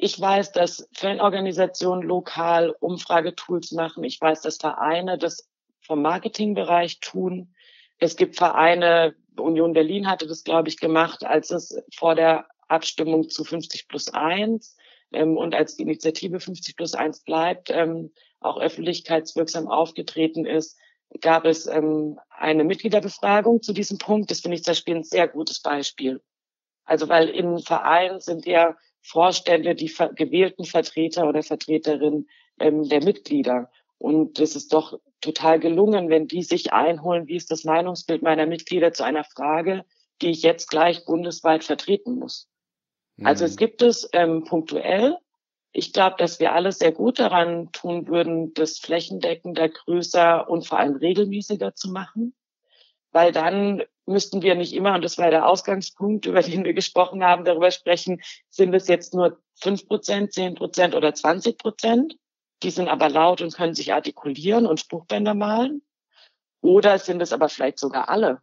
Ich weiß, dass Fanorganisationen lokal Umfragetools machen. Ich weiß, dass Vereine das vom Marketingbereich tun. Es gibt Vereine, Union Berlin hatte das, glaube ich, gemacht, als es vor der Abstimmung zu 50 plus 1 ähm, und als die Initiative 50 plus 1 bleibt, ähm, auch öffentlichkeitswirksam aufgetreten ist, gab es ähm, eine Mitgliederbefragung zu diesem Punkt. Das finde ich zum Beispiel ein sehr gutes Beispiel. Also weil im Verein sind ja Vorstände die gewählten Vertreter oder Vertreterinnen ähm, der Mitglieder. Und es ist doch total gelungen, wenn die sich einholen, wie ist das Meinungsbild meiner Mitglieder zu einer Frage, die ich jetzt gleich bundesweit vertreten muss. Mhm. Also es gibt es ähm, punktuell. Ich glaube, dass wir alle sehr gut daran tun würden, das flächendeckender, größer und vor allem regelmäßiger zu machen weil dann müssten wir nicht immer, und das war der Ausgangspunkt, über den wir gesprochen haben, darüber sprechen, sind es jetzt nur fünf Prozent, zehn Prozent oder zwanzig Prozent? Die sind aber laut und können sich artikulieren und Spruchbänder malen. Oder sind es aber vielleicht sogar alle?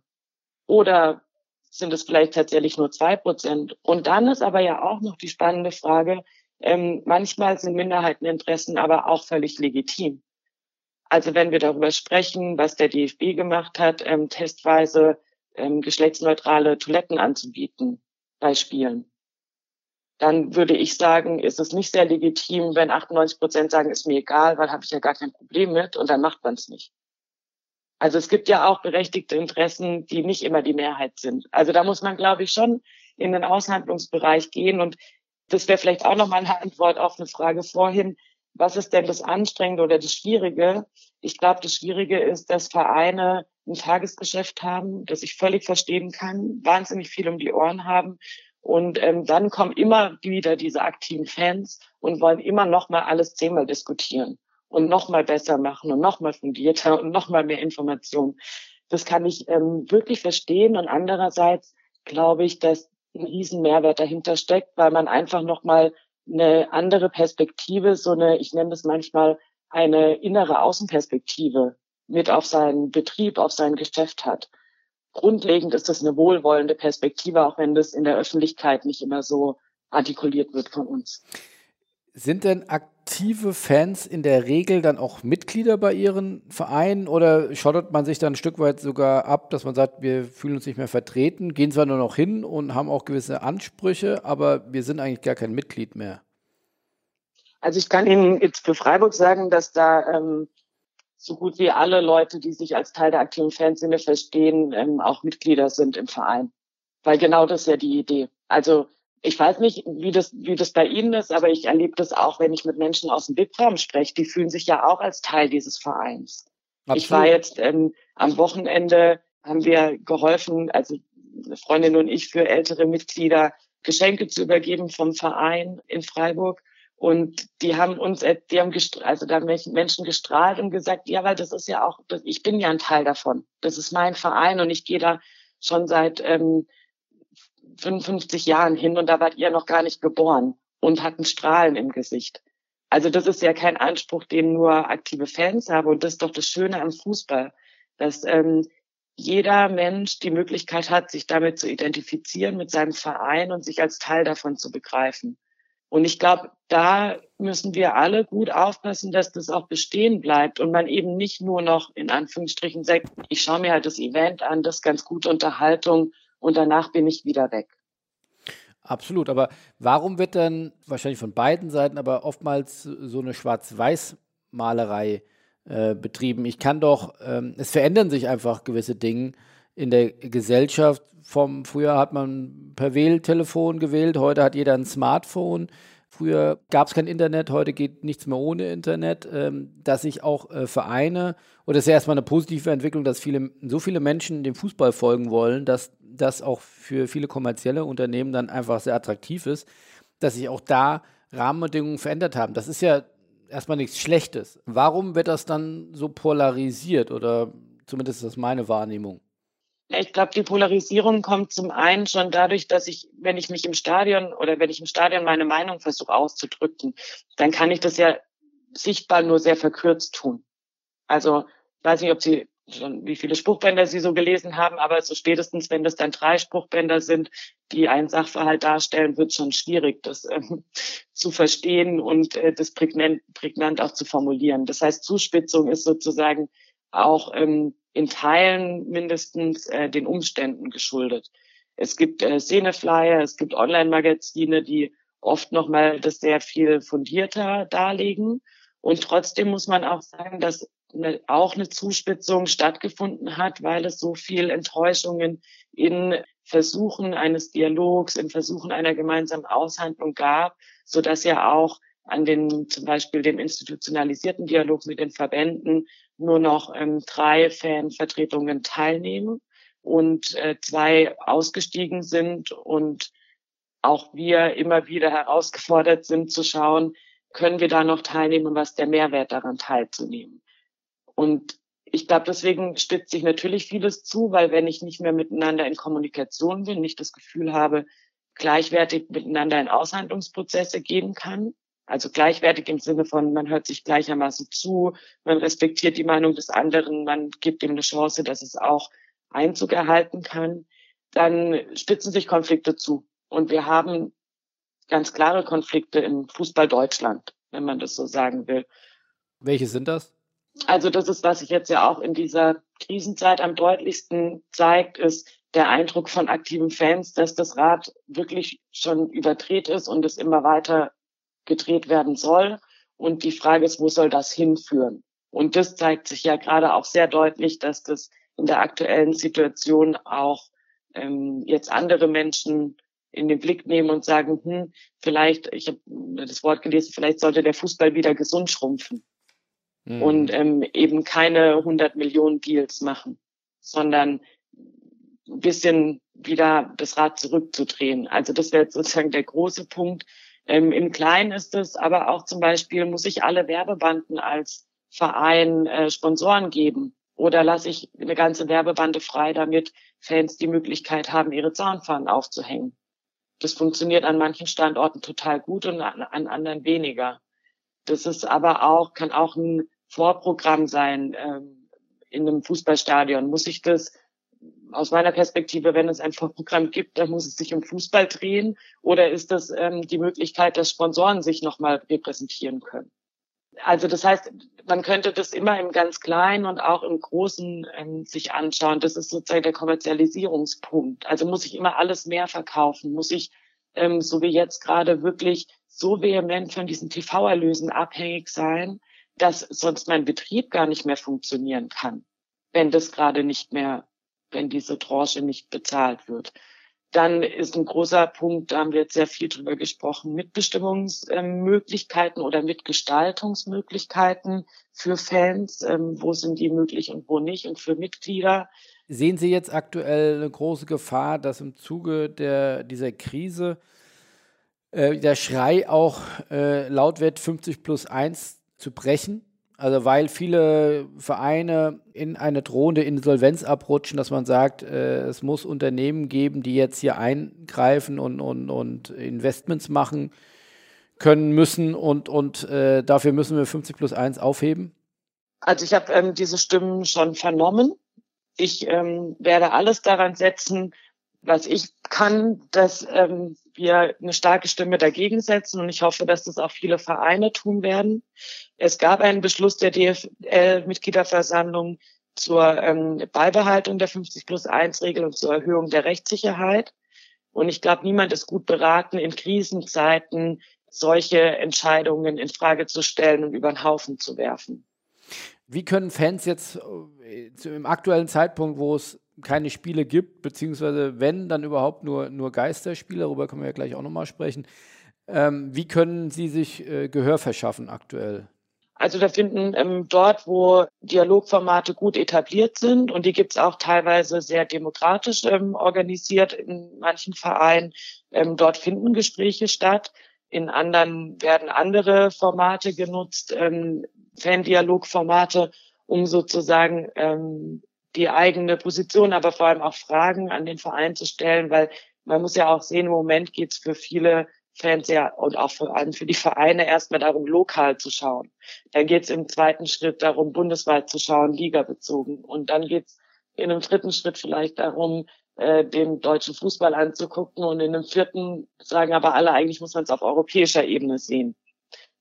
Oder sind es vielleicht tatsächlich nur zwei Prozent? Und dann ist aber ja auch noch die spannende Frage, ähm, manchmal sind Minderheiteninteressen aber auch völlig legitim. Also wenn wir darüber sprechen, was der DFB gemacht hat, ähm, testweise ähm, geschlechtsneutrale Toiletten anzubieten bei Spielen, dann würde ich sagen, ist es nicht sehr legitim, wenn 98 Prozent sagen, ist mir egal, weil habe ich ja gar kein Problem mit und dann macht man es nicht. Also es gibt ja auch berechtigte Interessen, die nicht immer die Mehrheit sind. Also da muss man, glaube ich, schon in den Aushandlungsbereich gehen und das wäre vielleicht auch nochmal eine Antwort auf eine Frage vorhin was ist denn das Anstrengende oder das Schwierige? Ich glaube, das Schwierige ist, dass Vereine ein Tagesgeschäft haben, das ich völlig verstehen kann, wahnsinnig viel um die Ohren haben. Und ähm, dann kommen immer wieder diese aktiven Fans und wollen immer noch mal alles zehnmal diskutieren und noch mal besser machen und noch mal fundierter und noch mal mehr Informationen. Das kann ich ähm, wirklich verstehen. Und andererseits glaube ich, dass ein riesen Mehrwert dahinter steckt, weil man einfach noch mal eine andere Perspektive, so eine, ich nenne das manchmal eine innere Außenperspektive mit auf seinen Betrieb, auf sein Geschäft hat. Grundlegend ist das eine wohlwollende Perspektive, auch wenn das in der Öffentlichkeit nicht immer so artikuliert wird von uns. Sind denn aktive Fans in der Regel dann auch Mitglieder bei ihren Vereinen oder schottet man sich dann ein Stück weit sogar ab, dass man sagt, wir fühlen uns nicht mehr vertreten, gehen zwar nur noch hin und haben auch gewisse Ansprüche, aber wir sind eigentlich gar kein Mitglied mehr? Also ich kann Ihnen jetzt für Freiburg sagen, dass da ähm, so gut wie alle Leute, die sich als Teil der aktiven Fanszene verstehen, ähm, auch Mitglieder sind im Verein. Weil genau das ist ja die Idee. Also ich weiß nicht, wie das, wie das bei Ihnen ist, aber ich erlebe das auch, wenn ich mit Menschen aus dem BIP-Raum spreche. Die fühlen sich ja auch als Teil dieses Vereins. Absolut. Ich war jetzt ähm, am Wochenende, haben wir geholfen, also Freundin und ich, für ältere Mitglieder Geschenke zu übergeben vom Verein in Freiburg. Und die haben uns, die haben also da Menschen gestrahlt und gesagt, ja, weil das ist ja auch, ich bin ja ein Teil davon. Das ist mein Verein und ich gehe da schon seit ähm, 55 Jahren hin und da wart ihr noch gar nicht geboren und hatten Strahlen im Gesicht. Also das ist ja kein Anspruch, den nur aktive Fans haben. Und das ist doch das Schöne am Fußball, dass ähm, jeder Mensch die Möglichkeit hat, sich damit zu identifizieren mit seinem Verein und sich als Teil davon zu begreifen. Und ich glaube, da müssen wir alle gut aufpassen, dass das auch bestehen bleibt und man eben nicht nur noch in Anführungsstrichen sagt, ich schaue mir halt das Event an, das ist ganz gute Unterhaltung und danach bin ich wieder weg. Absolut, aber warum wird dann wahrscheinlich von beiden Seiten aber oftmals so eine Schwarz-Weiß-Malerei äh, betrieben? Ich kann doch, ähm, es verändern sich einfach gewisse Dinge in der Gesellschaft. Vom früher hat man per Wähltelefon gewählt, heute hat jeder ein Smartphone. Früher gab es kein Internet, heute geht nichts mehr ohne Internet, ähm, dass sich auch äh, Vereine, oder es ist ja erstmal eine positive Entwicklung, dass viele, so viele Menschen dem Fußball folgen wollen, dass das auch für viele kommerzielle Unternehmen dann einfach sehr attraktiv ist, dass sich auch da Rahmenbedingungen verändert haben. Das ist ja erstmal nichts Schlechtes. Warum wird das dann so polarisiert oder zumindest ist das meine Wahrnehmung? Ich glaube, die Polarisierung kommt zum einen schon dadurch, dass ich, wenn ich mich im Stadion oder wenn ich im Stadion meine Meinung versuche auszudrücken, dann kann ich das ja sichtbar nur sehr verkürzt tun. Also, weiß nicht, ob Sie schon, wie viele Spruchbänder Sie so gelesen haben, aber so spätestens, wenn das dann drei Spruchbänder sind, die einen Sachverhalt darstellen, wird schon schwierig, das ähm, zu verstehen und äh, das prägnant, prägnant auch zu formulieren. Das heißt, Zuspitzung ist sozusagen auch ähm, in Teilen mindestens äh, den Umständen geschuldet. Es gibt äh, Szeneflyer, es gibt Online-Magazine, die oft nochmal das sehr viel fundierter darlegen. Und trotzdem muss man auch sagen, dass eine, auch eine Zuspitzung stattgefunden hat, weil es so viel Enttäuschungen in Versuchen eines Dialogs, in Versuchen einer gemeinsamen Aushandlung gab, so dass ja auch an den zum Beispiel dem institutionalisierten Dialog mit den Verbänden nur noch ähm, drei Fanvertretungen teilnehmen und äh, zwei ausgestiegen sind und auch wir immer wieder herausgefordert sind zu schauen, können wir da noch teilnehmen, was der Mehrwert daran teilzunehmen. Und ich glaube, deswegen spitzt sich natürlich vieles zu, weil wenn ich nicht mehr miteinander in Kommunikation bin, nicht das Gefühl habe, gleichwertig miteinander in Aushandlungsprozesse gehen kann, also gleichwertig im Sinne von, man hört sich gleichermaßen zu, man respektiert die Meinung des anderen, man gibt ihm eine Chance, dass es auch Einzug erhalten kann. Dann spitzen sich Konflikte zu. Und wir haben ganz klare Konflikte im Fußball Deutschland, wenn man das so sagen will. Welche sind das? Also das ist, was sich jetzt ja auch in dieser Krisenzeit am deutlichsten zeigt, ist der Eindruck von aktiven Fans, dass das Rad wirklich schon überdreht ist und es immer weiter gedreht werden soll. Und die Frage ist, wo soll das hinführen? Und das zeigt sich ja gerade auch sehr deutlich, dass das in der aktuellen Situation auch ähm, jetzt andere Menschen in den Blick nehmen und sagen, hm, vielleicht, ich habe das Wort gelesen, vielleicht sollte der Fußball wieder gesund schrumpfen mhm. und ähm, eben keine 100 Millionen Deals machen, sondern ein bisschen wieder das Rad zurückzudrehen. Also das wäre sozusagen der große Punkt, ähm, Im Kleinen ist es aber auch zum Beispiel, muss ich alle Werbebanden als Verein äh, Sponsoren geben? Oder lasse ich eine ganze Werbebande frei, damit Fans die Möglichkeit haben, ihre Zaunfahnen aufzuhängen? Das funktioniert an manchen Standorten total gut und an, an anderen weniger. Das ist aber auch, kann auch ein Vorprogramm sein ähm, in einem Fußballstadion. Muss ich das aus meiner Perspektive, wenn es ein Vorprogramm gibt, dann muss es sich um Fußball drehen oder ist das ähm, die Möglichkeit, dass Sponsoren sich nochmal repräsentieren können? Also das heißt, man könnte das immer im ganz Kleinen und auch im Großen ähm, sich anschauen. Das ist sozusagen der Kommerzialisierungspunkt. Also muss ich immer alles mehr verkaufen? Muss ich, ähm, so wie jetzt gerade, wirklich so vehement von diesen TV-Erlösen abhängig sein, dass sonst mein Betrieb gar nicht mehr funktionieren kann, wenn das gerade nicht mehr wenn diese Tranche nicht bezahlt wird. Dann ist ein großer Punkt, da haben wir jetzt sehr viel drüber gesprochen, Mitbestimmungsmöglichkeiten oder Mitgestaltungsmöglichkeiten für Fans. Ähm, wo sind die möglich und wo nicht und für Mitglieder. Sehen Sie jetzt aktuell eine große Gefahr, dass im Zuge der, dieser Krise äh, der Schrei auch äh, laut wird, 50 plus 1 zu brechen? Also weil viele Vereine in eine drohende Insolvenz abrutschen, dass man sagt, äh, es muss Unternehmen geben, die jetzt hier eingreifen und, und, und Investments machen können müssen und, und äh, dafür müssen wir 50 plus 1 aufheben? Also ich habe ähm, diese Stimmen schon vernommen. Ich ähm, werde alles daran setzen, was ich kann, dass ähm, wir eine starke Stimme dagegen setzen. Und ich hoffe, dass das auch viele Vereine tun werden. Es gab einen Beschluss der DFL-Mitgliederversammlung zur ähm, Beibehaltung der 50 plus 1 Regel und zur Erhöhung der Rechtssicherheit. Und ich glaube, niemand ist gut beraten, in Krisenzeiten solche Entscheidungen in Frage zu stellen und über den Haufen zu werfen. Wie können Fans jetzt äh, im aktuellen Zeitpunkt, wo es keine Spiele gibt, beziehungsweise wenn, dann überhaupt nur, nur Geisterspiele, darüber können wir ja gleich auch nochmal sprechen, ähm, wie können Sie sich äh, Gehör verschaffen aktuell? Also da finden ähm, dort, wo Dialogformate gut etabliert sind und die gibt's auch teilweise sehr demokratisch ähm, organisiert in manchen Vereinen, ähm, dort finden Gespräche statt. In anderen werden andere Formate genutzt, ähm, Fan-Dialog-Formate, um sozusagen ähm, die eigene Position, aber vor allem auch Fragen an den Verein zu stellen, weil man muss ja auch sehen, im Moment geht's für viele Fans ja und auch vor allem für die Vereine erstmal darum, lokal zu schauen. Dann geht es im zweiten Schritt darum, bundesweit zu schauen, ligabezogen. Und dann geht es in einem dritten Schritt vielleicht darum, äh, den deutschen Fußball anzugucken. Und in einem vierten sagen aber alle, eigentlich muss man es auf europäischer Ebene sehen.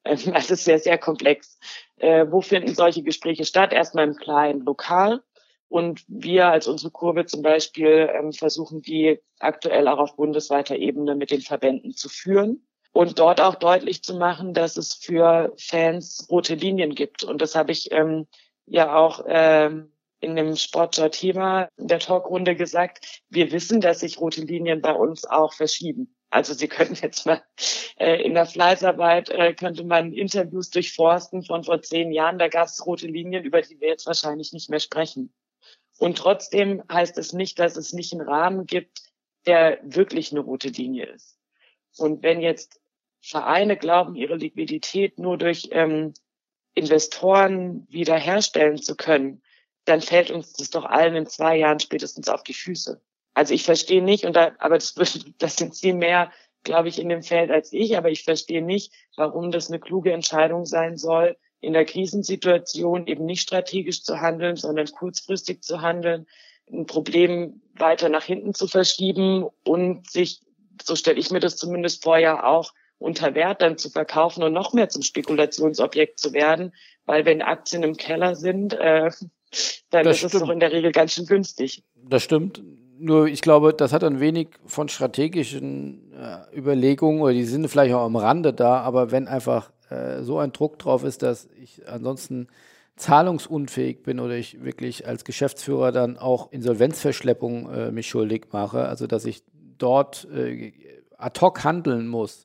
Das ist sehr, sehr komplex. Äh, wo finden solche Gespräche statt? Erstmal im Kleinen, lokal. Und wir als unsere Kurve zum Beispiel ähm, versuchen die aktuell auch auf bundesweiter Ebene mit den Verbänden zu führen und dort auch deutlich zu machen, dass es für Fans rote Linien gibt. Und das habe ich ähm, ja auch ähm, in dem Sportschau-Thema der Talkrunde gesagt. Wir wissen, dass sich rote Linien bei uns auch verschieben. Also Sie könnten jetzt mal äh, in der Fleißarbeit äh, könnte man Interviews durchforsten von vor zehn Jahren. Da gab es rote Linien, über die wir jetzt wahrscheinlich nicht mehr sprechen. Und trotzdem heißt es nicht, dass es nicht einen Rahmen gibt, der wirklich eine rote Linie ist. Und wenn jetzt Vereine glauben, ihre Liquidität nur durch ähm, Investoren wiederherstellen zu können, dann fällt uns das doch allen in zwei Jahren spätestens auf die Füße. Also ich verstehe nicht, und da, aber das, das sind Sie mehr, glaube ich, in dem Feld als ich, aber ich verstehe nicht, warum das eine kluge Entscheidung sein soll, in der Krisensituation eben nicht strategisch zu handeln, sondern kurzfristig zu handeln, ein Problem weiter nach hinten zu verschieben und sich, so stelle ich mir das zumindest vorher auch, unter Wert dann zu verkaufen und noch mehr zum Spekulationsobjekt zu werden, weil wenn Aktien im Keller sind, äh, dann das ist stimmt. es doch in der Regel ganz schön günstig. Das stimmt. Nur ich glaube, das hat ein wenig von strategischen äh, Überlegungen oder die sind vielleicht auch am Rande da, aber wenn einfach äh, so ein Druck drauf ist, dass ich ansonsten zahlungsunfähig bin oder ich wirklich als Geschäftsführer dann auch Insolvenzverschleppung äh, mich schuldig mache, also dass ich dort äh, ad hoc handeln muss,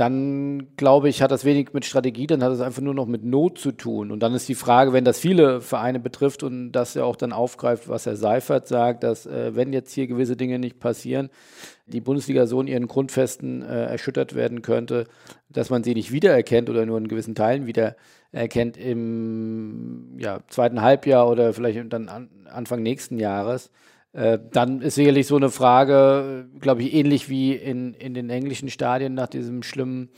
dann glaube ich, hat das wenig mit Strategie, dann hat es einfach nur noch mit Not zu tun. Und dann ist die Frage, wenn das viele Vereine betrifft und das ja auch dann aufgreift, was Herr Seifert sagt, dass äh, wenn jetzt hier gewisse Dinge nicht passieren, die Bundesliga so in ihren Grundfesten äh, erschüttert werden könnte, dass man sie nicht wiedererkennt oder nur in gewissen Teilen wiedererkennt im ja, zweiten Halbjahr oder vielleicht dann an, Anfang nächsten Jahres dann ist sicherlich so eine Frage, glaube ich, ähnlich wie in, in den englischen Stadien nach diesem schlimmen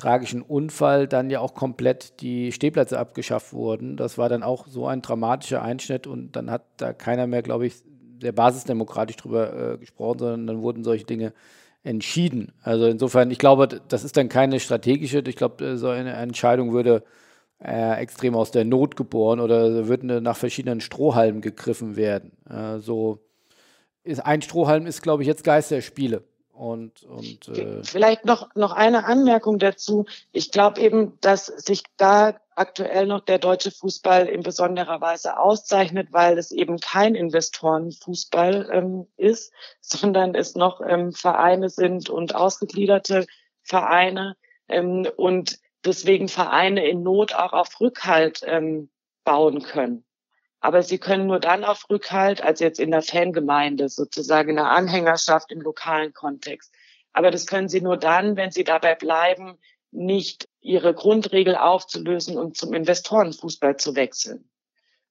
tragischen Unfall dann ja auch komplett die Stehplätze abgeschafft wurden. Das war dann auch so ein dramatischer Einschnitt und dann hat da keiner mehr, glaube ich, sehr basisdemokratisch drüber äh, gesprochen, sondern dann wurden solche Dinge entschieden. Also insofern, ich glaube, das ist dann keine strategische, ich glaube, äh, so eine Entscheidung würde äh, extrem aus der Not geboren oder würde nach verschiedenen Strohhalmen gegriffen werden. Äh, so ist ein Strohhalm ist, glaube ich, jetzt Geisterspiele. Und, und äh vielleicht noch noch eine Anmerkung dazu. Ich glaube eben, dass sich da aktuell noch der deutsche Fußball in besonderer Weise auszeichnet, weil es eben kein Investorenfußball ähm, ist, sondern es noch ähm, Vereine sind und ausgegliederte Vereine ähm, und deswegen Vereine in Not auch auf Rückhalt ähm, bauen können. Aber sie können nur dann auf Rückhalt, als jetzt in der Fangemeinde, sozusagen in der Anhängerschaft im lokalen Kontext. Aber das können sie nur dann, wenn sie dabei bleiben, nicht ihre Grundregel aufzulösen und zum Investorenfußball zu wechseln.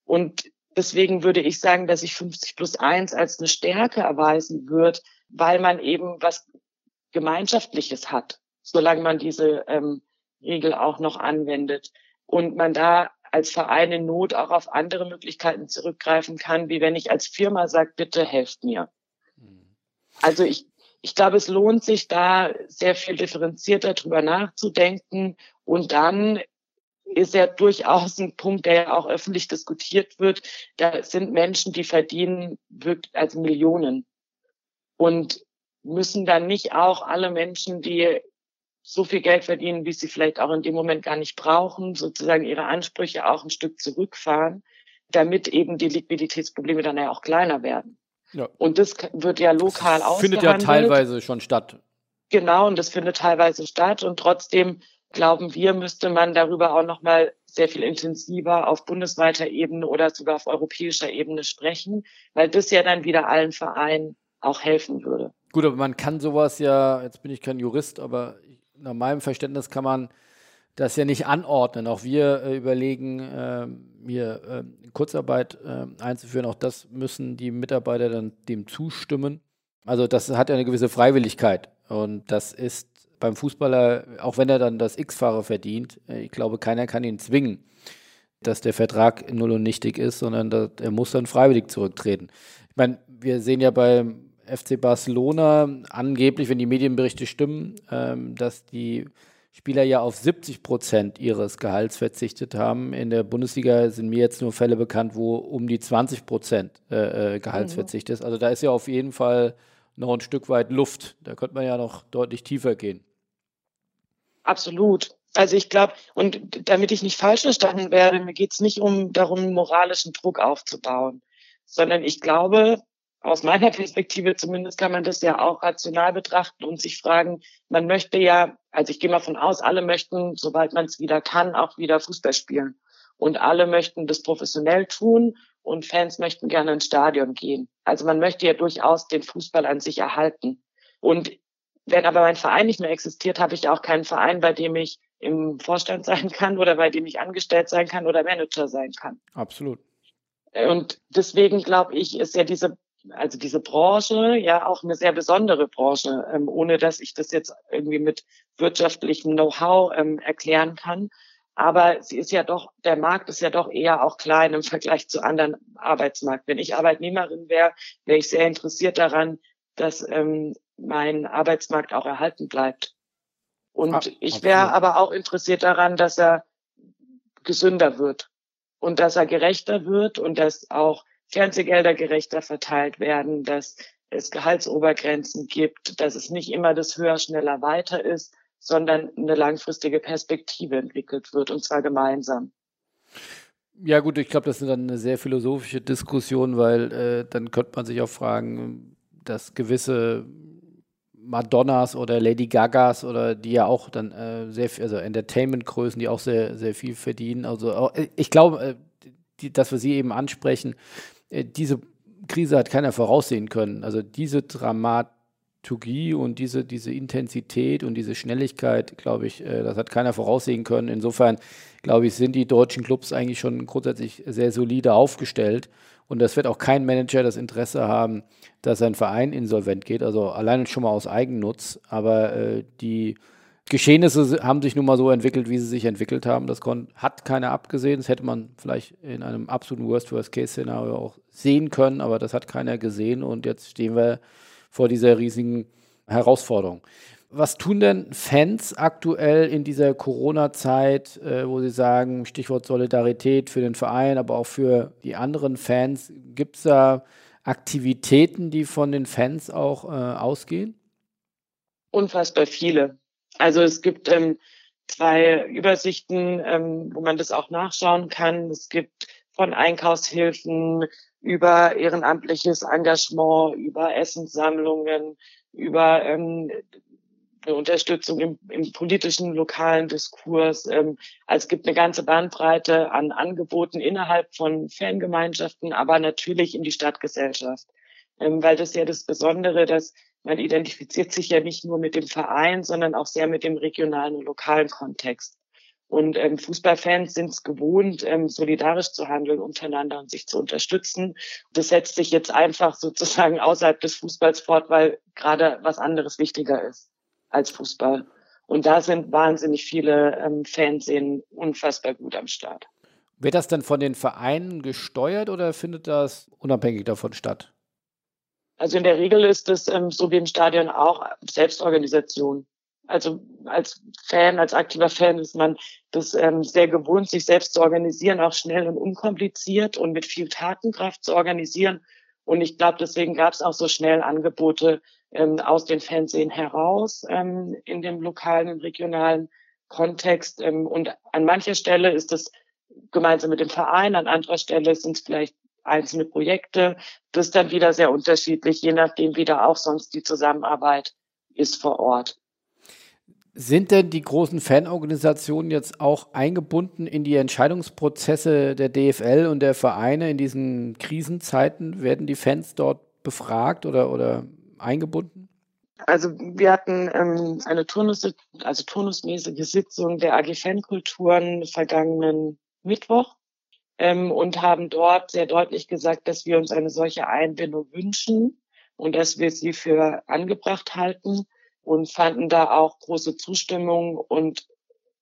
Und deswegen würde ich sagen, dass sich 50 plus 1 als eine Stärke erweisen wird, weil man eben was Gemeinschaftliches hat, solange man diese ähm, Regel auch noch anwendet. Und man da als Verein in Not auch auf andere Möglichkeiten zurückgreifen kann, wie wenn ich als Firma sage, bitte helft mir. Mhm. Also ich, ich glaube, es lohnt sich da sehr viel differenzierter drüber nachzudenken und dann ist ja durchaus ein Punkt, der ja auch öffentlich diskutiert wird. Da sind Menschen, die verdienen wirklich als Millionen und müssen dann nicht auch alle Menschen, die so viel Geld verdienen, wie sie vielleicht auch in dem Moment gar nicht brauchen, sozusagen ihre Ansprüche auch ein Stück zurückfahren, damit eben die Liquiditätsprobleme dann ja auch kleiner werden. Ja. Und das wird ja lokal das Findet ja teilweise schon statt. Genau, und das findet teilweise statt. Und trotzdem glauben wir, müsste man darüber auch nochmal sehr viel intensiver auf bundesweiter Ebene oder sogar auf europäischer Ebene sprechen, weil das ja dann wieder allen Vereinen auch helfen würde. Gut, aber man kann sowas ja, jetzt bin ich kein Jurist, aber nach meinem Verständnis kann man das ja nicht anordnen. Auch wir äh, überlegen, äh, hier äh, Kurzarbeit äh, einzuführen. Auch das müssen die Mitarbeiter dann dem zustimmen. Also das hat ja eine gewisse Freiwilligkeit. Und das ist beim Fußballer, auch wenn er dann das X-Fahrer verdient, äh, ich glaube, keiner kann ihn zwingen, dass der Vertrag null und nichtig ist, sondern er muss dann freiwillig zurücktreten. Ich meine, wir sehen ja beim FC Barcelona angeblich, wenn die Medienberichte stimmen, ähm, dass die Spieler ja auf 70 Prozent ihres Gehalts verzichtet haben. In der Bundesliga sind mir jetzt nur Fälle bekannt, wo um die 20 Prozent äh, äh, Gehaltsverzicht mhm. ist. Also da ist ja auf jeden Fall noch ein Stück weit Luft. Da könnte man ja noch deutlich tiefer gehen. Absolut. Also ich glaube, und damit ich nicht falsch verstanden werde, mir geht es nicht um darum, moralischen Druck aufzubauen, sondern ich glaube, aus meiner Perspektive zumindest kann man das ja auch rational betrachten und sich fragen, man möchte ja, also ich gehe mal von aus, alle möchten, sobald man es wieder kann, auch wieder Fußball spielen. Und alle möchten das professionell tun und Fans möchten gerne ins Stadion gehen. Also man möchte ja durchaus den Fußball an sich erhalten. Und wenn aber mein Verein nicht mehr existiert, habe ich auch keinen Verein, bei dem ich im Vorstand sein kann oder bei dem ich angestellt sein kann oder Manager sein kann. Absolut. Und deswegen glaube ich, ist ja diese also diese Branche ja auch eine sehr besondere Branche, ähm, ohne dass ich das jetzt irgendwie mit wirtschaftlichem Know-how ähm, erklären kann. Aber sie ist ja doch, der Markt ist ja doch eher auch klein im Vergleich zu anderen Arbeitsmarkt. Wenn ich Arbeitnehmerin wäre, wäre ich sehr interessiert daran, dass ähm, mein Arbeitsmarkt auch erhalten bleibt. Und ah, ich wäre aber auch interessiert daran, dass er gesünder wird und dass er gerechter wird und dass auch Fernsehgelder gerechter verteilt werden, dass es Gehaltsobergrenzen gibt, dass es nicht immer das höher, schneller, weiter ist, sondern eine langfristige Perspektive entwickelt wird und zwar gemeinsam. Ja gut, ich glaube, das ist dann eine sehr philosophische Diskussion, weil äh, dann könnte man sich auch fragen, dass gewisse Madonnas oder Lady Gagas oder die ja auch dann äh, sehr viel, also Entertainment-Größen, die auch sehr, sehr viel verdienen. Also äh, ich glaube, äh, die, das, was Sie eben ansprechen, diese Krise hat keiner voraussehen können. Also diese Dramaturgie und diese, diese Intensität und diese Schnelligkeit, glaube ich, äh, das hat keiner voraussehen können. Insofern, glaube ich, sind die deutschen Clubs eigentlich schon grundsätzlich sehr solide aufgestellt. Und das wird auch kein Manager das Interesse haben, dass sein Verein insolvent geht. Also allein schon mal aus Eigennutz. Aber äh, die Geschehnisse haben sich nun mal so entwickelt, wie sie sich entwickelt haben. Das hat keiner abgesehen. Das hätte man vielleicht in einem absoluten Worst-Worst-Case-Szenario auch sehen können, aber das hat keiner gesehen und jetzt stehen wir vor dieser riesigen Herausforderung. Was tun denn Fans aktuell in dieser Corona-Zeit, äh, wo sie sagen, Stichwort Solidarität für den Verein, aber auch für die anderen Fans? Gibt es da Aktivitäten, die von den Fans auch äh, ausgehen? Unfassbar viele. Also es gibt ähm, zwei Übersichten, ähm, wo man das auch nachschauen kann. Es gibt von Einkaufshilfen über ehrenamtliches Engagement, über Essenssammlungen, über ähm, eine Unterstützung im, im politischen lokalen Diskurs. Ähm, also es gibt eine ganze Bandbreite an Angeboten innerhalb von Fangemeinschaften, aber natürlich in die Stadtgesellschaft. Ähm, weil das ja das Besondere, dass man identifiziert sich ja nicht nur mit dem Verein, sondern auch sehr mit dem regionalen und lokalen Kontext. Und ähm, Fußballfans sind es gewohnt, ähm, solidarisch zu handeln untereinander und sich zu unterstützen. Das setzt sich jetzt einfach sozusagen außerhalb des Fußballs fort, weil gerade was anderes wichtiger ist als Fußball. Und da sind wahnsinnig viele ähm, Fanszenen unfassbar gut am Start. Wird das denn von den Vereinen gesteuert oder findet das unabhängig davon statt? Also in der Regel ist es ähm, so wie im Stadion auch Selbstorganisation. Also als Fan, als aktiver Fan ist man das ähm, sehr gewohnt, sich selbst zu organisieren, auch schnell und unkompliziert und mit viel Tatenkraft zu organisieren. Und ich glaube, deswegen gab es auch so schnell Angebote ähm, aus den Fernsehen heraus ähm, in dem lokalen und regionalen Kontext. Ähm, und an mancher Stelle ist es gemeinsam mit dem Verein, an anderer Stelle sind es vielleicht einzelne Projekte. Das ist dann wieder sehr unterschiedlich, je nachdem, wie da auch sonst die Zusammenarbeit ist vor Ort. Sind denn die großen Fanorganisationen jetzt auch eingebunden in die Entscheidungsprozesse der DFL und der Vereine in diesen Krisenzeiten? Werden die Fans dort befragt oder, oder eingebunden? Also wir hatten ähm, eine Turnus, also turnusmäßige Sitzung der AG Fankulturen vergangenen Mittwoch ähm, und haben dort sehr deutlich gesagt, dass wir uns eine solche Einbindung wünschen und dass wir sie für angebracht halten und fanden da auch große Zustimmung und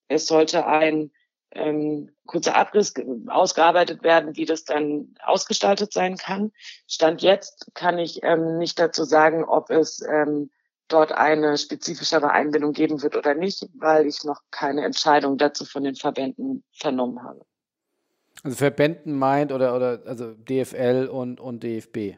es sollte ein ähm, kurzer Abriss ausgearbeitet werden, wie das dann ausgestaltet sein kann. Stand jetzt kann ich ähm, nicht dazu sagen, ob es ähm, dort eine spezifischere Einbindung geben wird oder nicht, weil ich noch keine Entscheidung dazu von den Verbänden vernommen habe. Also Verbänden meint oder, oder also DFL und, und DFB.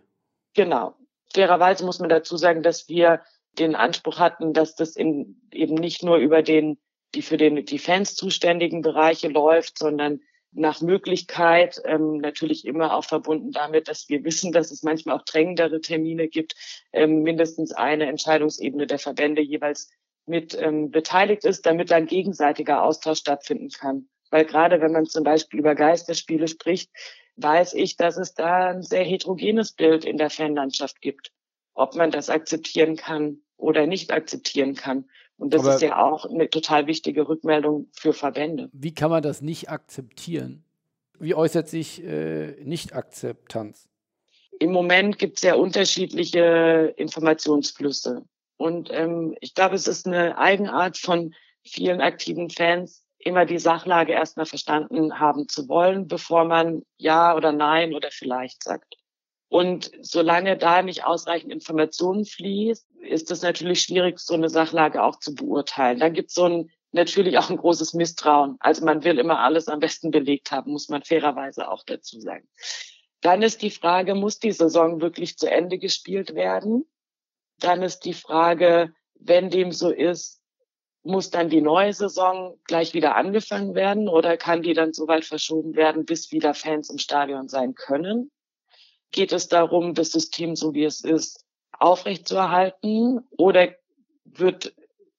Genau. Fairerweise muss man dazu sagen, dass wir den Anspruch hatten, dass das in, eben nicht nur über den die für den, die Fans zuständigen Bereiche läuft, sondern nach Möglichkeit, ähm, natürlich immer auch verbunden damit, dass wir wissen, dass es manchmal auch drängendere Termine gibt, ähm, mindestens eine Entscheidungsebene der Verbände jeweils mit ähm, beteiligt ist, damit ein gegenseitiger Austausch stattfinden kann. Weil gerade wenn man zum Beispiel über Geisterspiele spricht, weiß ich, dass es da ein sehr heterogenes Bild in der Fanlandschaft gibt, ob man das akzeptieren kann oder nicht akzeptieren kann. Und das Aber ist ja auch eine total wichtige Rückmeldung für Verbände. Wie kann man das nicht akzeptieren? Wie äußert sich äh, Nicht-Akzeptanz? Im Moment gibt es sehr unterschiedliche Informationsflüsse. Und ähm, ich glaube, es ist eine Eigenart von vielen aktiven Fans, immer die Sachlage erstmal verstanden haben zu wollen, bevor man Ja oder Nein oder vielleicht sagt. Und solange da nicht ausreichend Informationen fließt, ist es natürlich schwierig, so eine Sachlage auch zu beurteilen. Dann gibt es so ein, natürlich auch ein großes Misstrauen. Also man will immer alles am besten belegt haben, muss man fairerweise auch dazu sagen. Dann ist die Frage, muss die Saison wirklich zu Ende gespielt werden? Dann ist die Frage, wenn dem so ist, muss dann die neue Saison gleich wieder angefangen werden oder kann die dann so weit verschoben werden, bis wieder Fans im Stadion sein können? Geht es darum, das System so wie es ist aufrechtzuerhalten oder wird,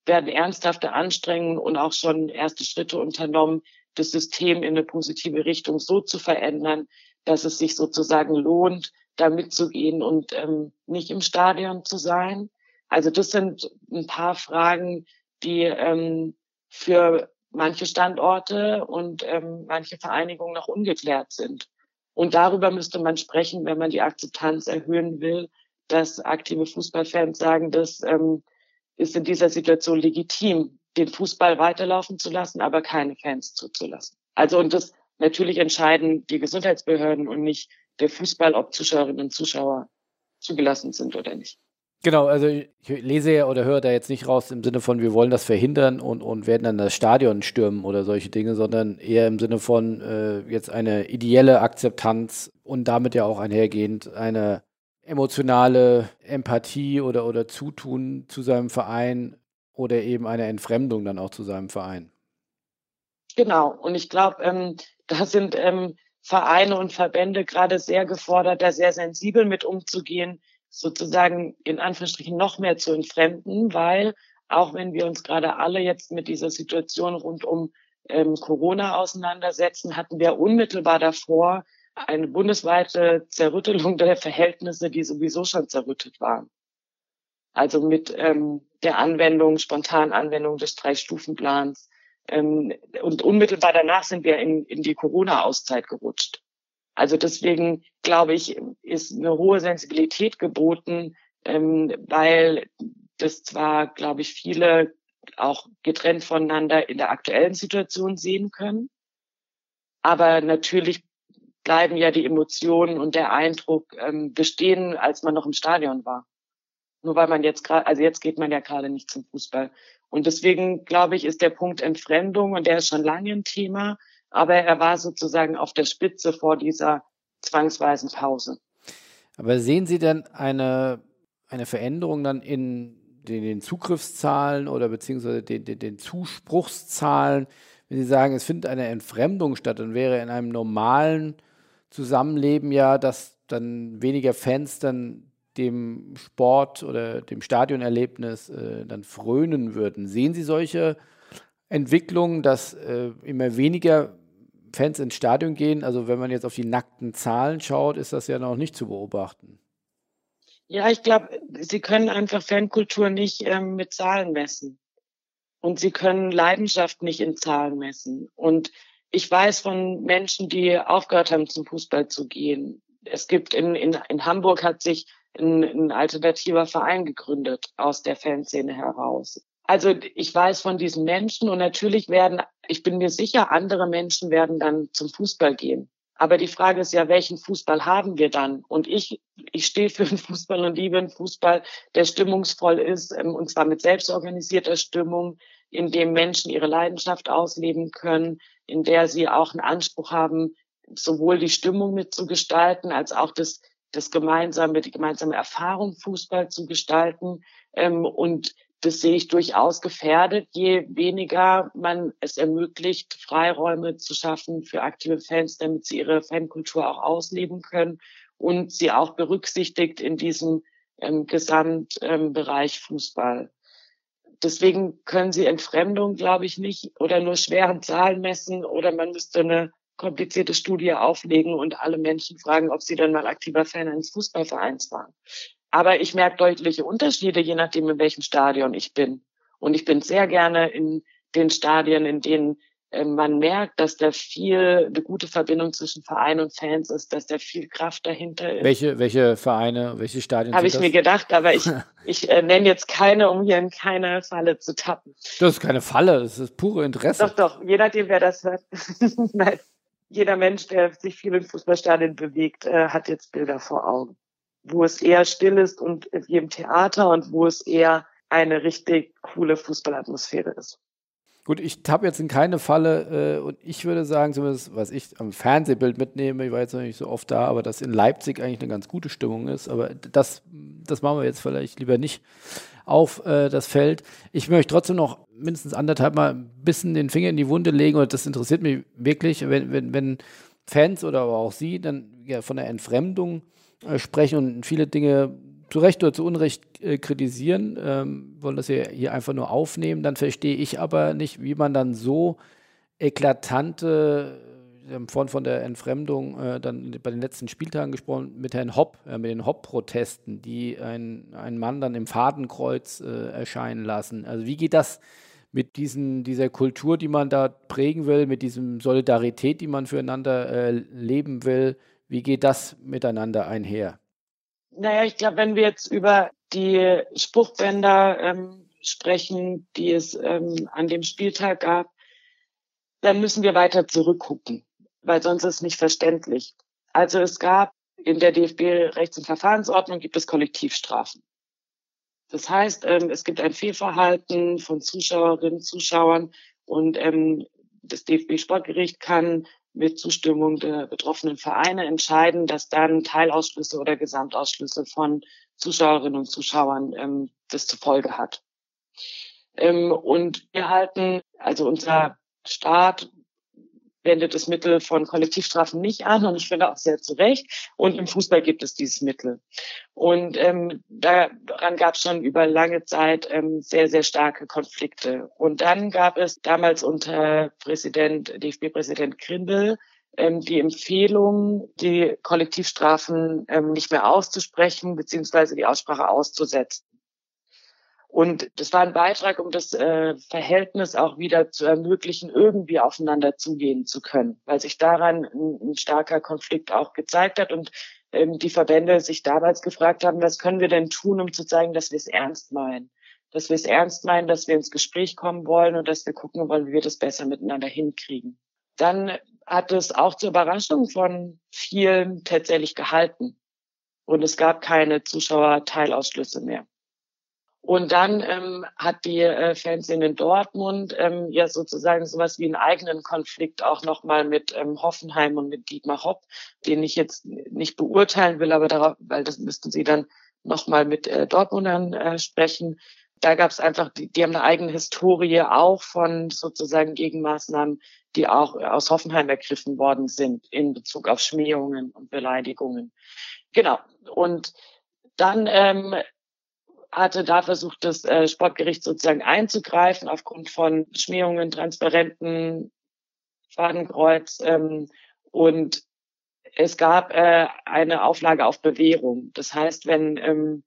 werden ernsthafte Anstrengungen und auch schon erste Schritte unternommen, das System in eine positive Richtung so zu verändern, dass es sich sozusagen lohnt, da mitzugehen und ähm, nicht im Stadion zu sein. Also das sind ein paar Fragen, die ähm, für manche Standorte und ähm, manche Vereinigungen noch ungeklärt sind. Und darüber müsste man sprechen, wenn man die Akzeptanz erhöhen will, dass aktive Fußballfans sagen, das ähm, ist in dieser Situation legitim, den Fußball weiterlaufen zu lassen, aber keine Fans zuzulassen. Also und das natürlich entscheiden die Gesundheitsbehörden und nicht der Fußball, ob Zuschauerinnen und Zuschauer zugelassen sind oder nicht. Genau, also ich lese ja oder höre da jetzt nicht raus im Sinne von, wir wollen das verhindern und, und werden dann das Stadion stürmen oder solche Dinge, sondern eher im Sinne von äh, jetzt eine ideelle Akzeptanz und damit ja auch einhergehend eine emotionale Empathie oder, oder Zutun zu seinem Verein oder eben eine Entfremdung dann auch zu seinem Verein. Genau. Und ich glaube, ähm, da sind ähm, Vereine und Verbände gerade sehr gefordert, da sehr sensibel mit umzugehen, sozusagen in Anführungsstrichen noch mehr zu entfremden, weil auch wenn wir uns gerade alle jetzt mit dieser Situation rund um ähm, Corona auseinandersetzen, hatten wir unmittelbar davor eine bundesweite Zerrüttelung der Verhältnisse, die sowieso schon zerrüttet waren. Also mit ähm, der Anwendung, spontanen Anwendung des Drei-Stufen-Plans. Ähm, und unmittelbar danach sind wir in, in die Corona-Auszeit gerutscht. Also deswegen glaube ich, ist eine hohe Sensibilität geboten, ähm, weil das zwar, glaube ich, viele auch getrennt voneinander in der aktuellen Situation sehen können. Aber natürlich bleiben ja die Emotionen und der Eindruck ähm, bestehen, als man noch im Stadion war. Nur weil man jetzt gerade, also jetzt geht man ja gerade nicht zum Fußball. Und deswegen glaube ich, ist der Punkt Entfremdung und der ist schon lange ein Thema, aber er war sozusagen auf der Spitze vor dieser zwangsweisen Pause. Aber sehen Sie denn eine, eine Veränderung dann in den, den Zugriffszahlen oder beziehungsweise den, den, den Zuspruchszahlen, wenn Sie sagen, es findet eine Entfremdung statt, dann wäre in einem normalen Zusammenleben ja, dass dann weniger Fans dann dem Sport oder dem Stadionerlebnis äh, dann frönen würden. Sehen Sie solche Entwicklungen, dass äh, immer weniger Fans ins Stadion gehen? Also wenn man jetzt auf die nackten Zahlen schaut, ist das ja noch nicht zu beobachten. Ja, ich glaube, Sie können einfach Fankultur nicht ähm, mit Zahlen messen. Und Sie können Leidenschaft nicht in Zahlen messen. Und ich weiß von Menschen, die aufgehört haben, zum Fußball zu gehen. Es gibt in, in, in Hamburg hat sich ein, ein alternativer Verein gegründet aus der Fanszene heraus. Also ich weiß von diesen Menschen und natürlich werden, ich bin mir sicher, andere Menschen werden dann zum Fußball gehen. Aber die Frage ist ja, welchen Fußball haben wir dann? Und ich, ich stehe für einen Fußball und liebe einen Fußball, der stimmungsvoll ist, ähm, und zwar mit selbstorganisierter Stimmung, in dem Menschen ihre Leidenschaft ausleben können, in der sie auch einen Anspruch haben, sowohl die Stimmung mitzugestalten, als auch das, das gemeinsame, die gemeinsame Erfahrung Fußball zu gestalten. Ähm, und das sehe ich durchaus gefährdet, je weniger man es ermöglicht, Freiräume zu schaffen für aktive Fans, damit sie ihre Fankultur auch ausleben können und sie auch berücksichtigt in diesem ähm, Gesamtbereich ähm, Fußball. Deswegen können sie Entfremdung, glaube ich, nicht oder nur schweren Zahlen messen oder man müsste eine komplizierte Studie auflegen und alle Menschen fragen, ob sie dann mal aktiver Fan eines Fußballvereins waren. Aber ich merke deutliche Unterschiede, je nachdem, in welchem Stadion ich bin. Und ich bin sehr gerne in den Stadien, in denen äh, man merkt, dass da viel eine gute Verbindung zwischen Verein und Fans ist, dass da viel Kraft dahinter ist. Welche, welche Vereine, welche Stadien? Habe ich das? mir gedacht, aber ich, ich äh, nenne jetzt keine, um hier in keine Falle zu tappen. Das ist keine Falle, das ist pure Interesse. Doch, doch, je nachdem, wer das hört. Nein, jeder Mensch, der sich viel in Fußballstadien bewegt, äh, hat jetzt Bilder vor Augen wo es eher still ist und wie im Theater und wo es eher eine richtig coole Fußballatmosphäre ist. Gut, ich habe jetzt in keine Falle äh, und ich würde sagen, zumindest was ich am Fernsehbild mitnehme, ich war jetzt noch nicht so oft da, aber dass in Leipzig eigentlich eine ganz gute Stimmung ist. Aber das, das machen wir jetzt vielleicht lieber nicht auf äh, das Feld. Ich möchte trotzdem noch mindestens anderthalb Mal ein bisschen den Finger in die Wunde legen und das interessiert mich wirklich, wenn, wenn, wenn Fans oder aber auch Sie dann ja, von der Entfremdung sprechen und viele Dinge zu Recht oder zu Unrecht äh, kritisieren, ähm, wollen das hier, hier einfach nur aufnehmen, dann verstehe ich aber nicht, wie man dann so eklatante äh, von, von der Entfremdung äh, dann bei den letzten Spieltagen gesprochen mit Herrn Hopp, äh, mit den Hopp-Protesten, die ein, einen Mann dann im Fadenkreuz äh, erscheinen lassen. Also wie geht das mit diesen, dieser Kultur, die man da prägen will, mit diesem Solidarität, die man füreinander äh, leben will, wie geht das miteinander einher? Naja, ich glaube, wenn wir jetzt über die Spruchbänder ähm, sprechen, die es ähm, an dem Spieltag gab, dann müssen wir weiter zurückgucken, weil sonst ist es nicht verständlich. Also es gab in der DFB-Rechts- und Verfahrensordnung gibt es Kollektivstrafen. Das heißt, ähm, es gibt ein Fehlverhalten von Zuschauerinnen, Zuschauern und ähm, das DFB-Sportgericht kann mit Zustimmung der betroffenen Vereine entscheiden, dass dann Teilausschlüsse oder Gesamtausschlüsse von Zuschauerinnen und Zuschauern ähm, das zur Folge hat. Ähm, und wir halten, also unser Staat wendet das Mittel von Kollektivstrafen nicht an und ich finde auch sehr zu Recht. Und im Fußball gibt es dieses Mittel. Und ähm, daran gab es schon über lange Zeit ähm, sehr, sehr starke Konflikte. Und dann gab es damals unter Präsident, DFB-Präsident Grindel ähm, die Empfehlung, die Kollektivstrafen ähm, nicht mehr auszusprechen, beziehungsweise die Aussprache auszusetzen. Und das war ein Beitrag, um das äh, Verhältnis auch wieder zu ermöglichen, irgendwie aufeinander zugehen zu können, weil sich daran ein, ein starker Konflikt auch gezeigt hat und ähm, die Verbände sich damals gefragt haben, was können wir denn tun, um zu zeigen, dass wir es ernst meinen. Dass wir es ernst meinen, dass wir ins Gespräch kommen wollen und dass wir gucken wollen, wie wir das besser miteinander hinkriegen. Dann hat es auch zur Überraschung von vielen tatsächlich gehalten. Und es gab keine Zuschauerteilausschlüsse mehr. Und dann ähm, hat die äh, Fanszene in Dortmund ähm, ja sozusagen sowas wie einen eigenen Konflikt auch nochmal mit ähm, Hoffenheim und mit Dietmar Hopp, den ich jetzt nicht beurteilen will, aber darauf, weil das müssten sie dann nochmal mit äh, Dortmundern äh, sprechen. Da gab es einfach, die, die haben eine eigene Historie auch von sozusagen Gegenmaßnahmen, die auch aus Hoffenheim ergriffen worden sind in Bezug auf Schmähungen und Beleidigungen. Genau. Und dann ähm, hatte da versucht, das äh, Sportgericht sozusagen einzugreifen aufgrund von Schmähungen, Transparenten, Fadenkreuz ähm, und es gab äh, eine Auflage auf Bewährung. Das heißt, wenn ähm,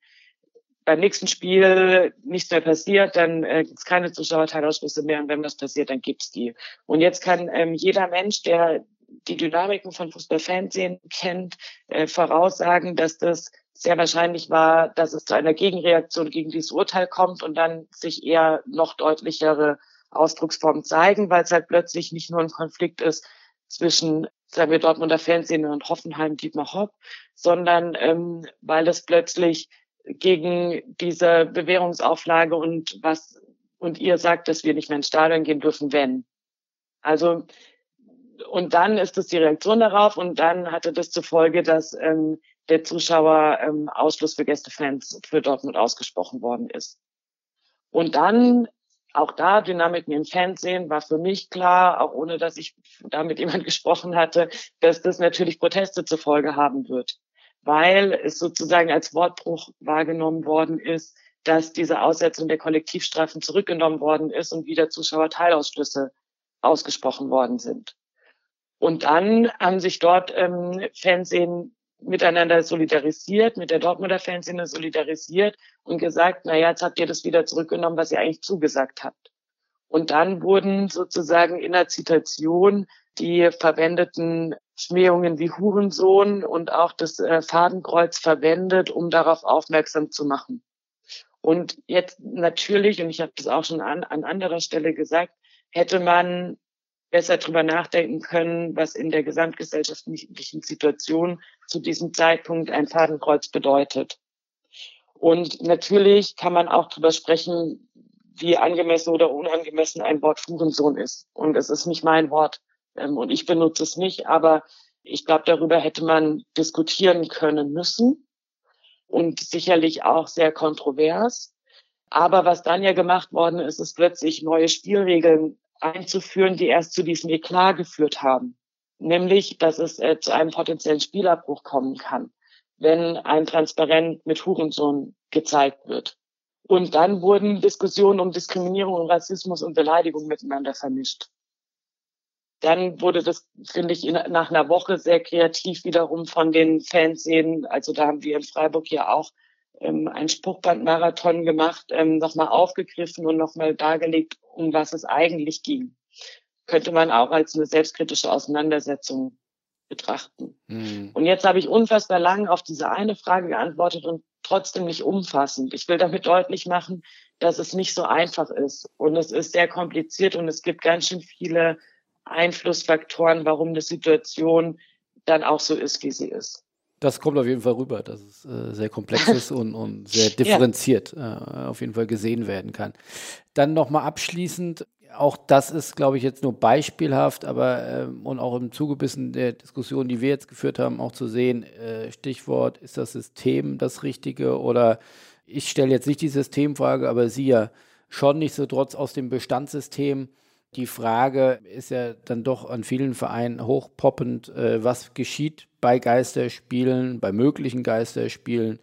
beim nächsten Spiel nichts mehr passiert, dann äh, gibt es keine Zuschauerteilausschlüsse mehr und wenn was passiert, dann gibt's die. Und jetzt kann ähm, jeder Mensch, der die Dynamiken von Fußballfernsehen kennt, äh, voraussagen, dass das sehr wahrscheinlich war, dass es zu einer Gegenreaktion gegen dieses Urteil kommt und dann sich eher noch deutlichere Ausdrucksformen zeigen, weil es halt plötzlich nicht nur ein Konflikt ist zwischen, sagen wir, Dortmunder Fanszene und Hoffenheim, Dietmar Hopp, sondern ähm, weil es plötzlich gegen diese Bewährungsauflage und was und ihr sagt, dass wir nicht mehr ins Stadion gehen dürfen, wenn. Also und dann ist es die Reaktion darauf und dann hatte das zur Folge, dass ähm, der Zuschauer ähm, Ausschluss für Gästefans für Dortmund ausgesprochen worden ist. Und dann auch da Dynamiken im Fernsehen war für mich klar, auch ohne dass ich da mit jemand gesprochen hatte, dass das natürlich Proteste zur Folge haben wird, weil es sozusagen als Wortbruch wahrgenommen worden ist, dass diese Aussetzung der Kollektivstrafen zurückgenommen worden ist und wieder Zuschauerteilausschlüsse ausgesprochen worden sind. Und dann haben sich dort ähm, Fernsehen miteinander solidarisiert, mit der Dortmunder Fanszene solidarisiert und gesagt, na ja, jetzt habt ihr das wieder zurückgenommen, was ihr eigentlich zugesagt habt. Und dann wurden sozusagen in der Zitation die verwendeten Schmähungen wie Hurensohn und auch das äh, Fadenkreuz verwendet, um darauf aufmerksam zu machen. Und jetzt natürlich, und ich habe das auch schon an, an anderer Stelle gesagt, hätte man besser drüber nachdenken können, was in der gesamtgesellschaftlichen Situation zu diesem Zeitpunkt ein Fadenkreuz bedeutet. Und natürlich kann man auch drüber sprechen, wie angemessen oder unangemessen ein Wort Hurensohn ist. Und es ist nicht mein Wort ähm, und ich benutze es nicht, aber ich glaube, darüber hätte man diskutieren können müssen und sicherlich auch sehr kontrovers. Aber was dann ja gemacht worden ist, ist plötzlich neue Spielregeln einzuführen, die erst zu diesem Eklat geführt haben. Nämlich, dass es äh, zu einem potenziellen Spielabbruch kommen kann, wenn ein Transparent mit Hurensohn gezeigt wird. Und dann wurden Diskussionen um Diskriminierung und Rassismus und Beleidigung miteinander vermischt. Dann wurde das, finde ich, in, nach einer Woche sehr kreativ wiederum von den Fanszenen. Also da haben wir in Freiburg ja auch ähm, einen Spruchbandmarathon gemacht, ähm, nochmal aufgegriffen und nochmal dargelegt, um was es eigentlich ging. Könnte man auch als eine selbstkritische Auseinandersetzung betrachten. Mhm. Und jetzt habe ich unfassbar lang auf diese eine Frage geantwortet und trotzdem nicht umfassend. Ich will damit deutlich machen, dass es nicht so einfach ist. Und es ist sehr kompliziert und es gibt ganz schön viele Einflussfaktoren, warum eine Situation dann auch so ist, wie sie ist. Das kommt auf jeden Fall rüber, dass es äh, sehr komplex ist und, und sehr differenziert ja. äh, auf jeden Fall gesehen werden kann. Dann nochmal abschließend, auch das ist, glaube ich, jetzt nur beispielhaft, aber äh, und auch im Zugebissen der Diskussion, die wir jetzt geführt haben, auch zu sehen, äh, Stichwort, ist das System das Richtige oder ich stelle jetzt nicht die Systemfrage, aber Sie ja schon nicht so trotz aus dem Bestandssystem. Die Frage ist ja dann doch an vielen Vereinen hochpoppend, äh, was geschieht bei Geisterspielen, bei möglichen Geisterspielen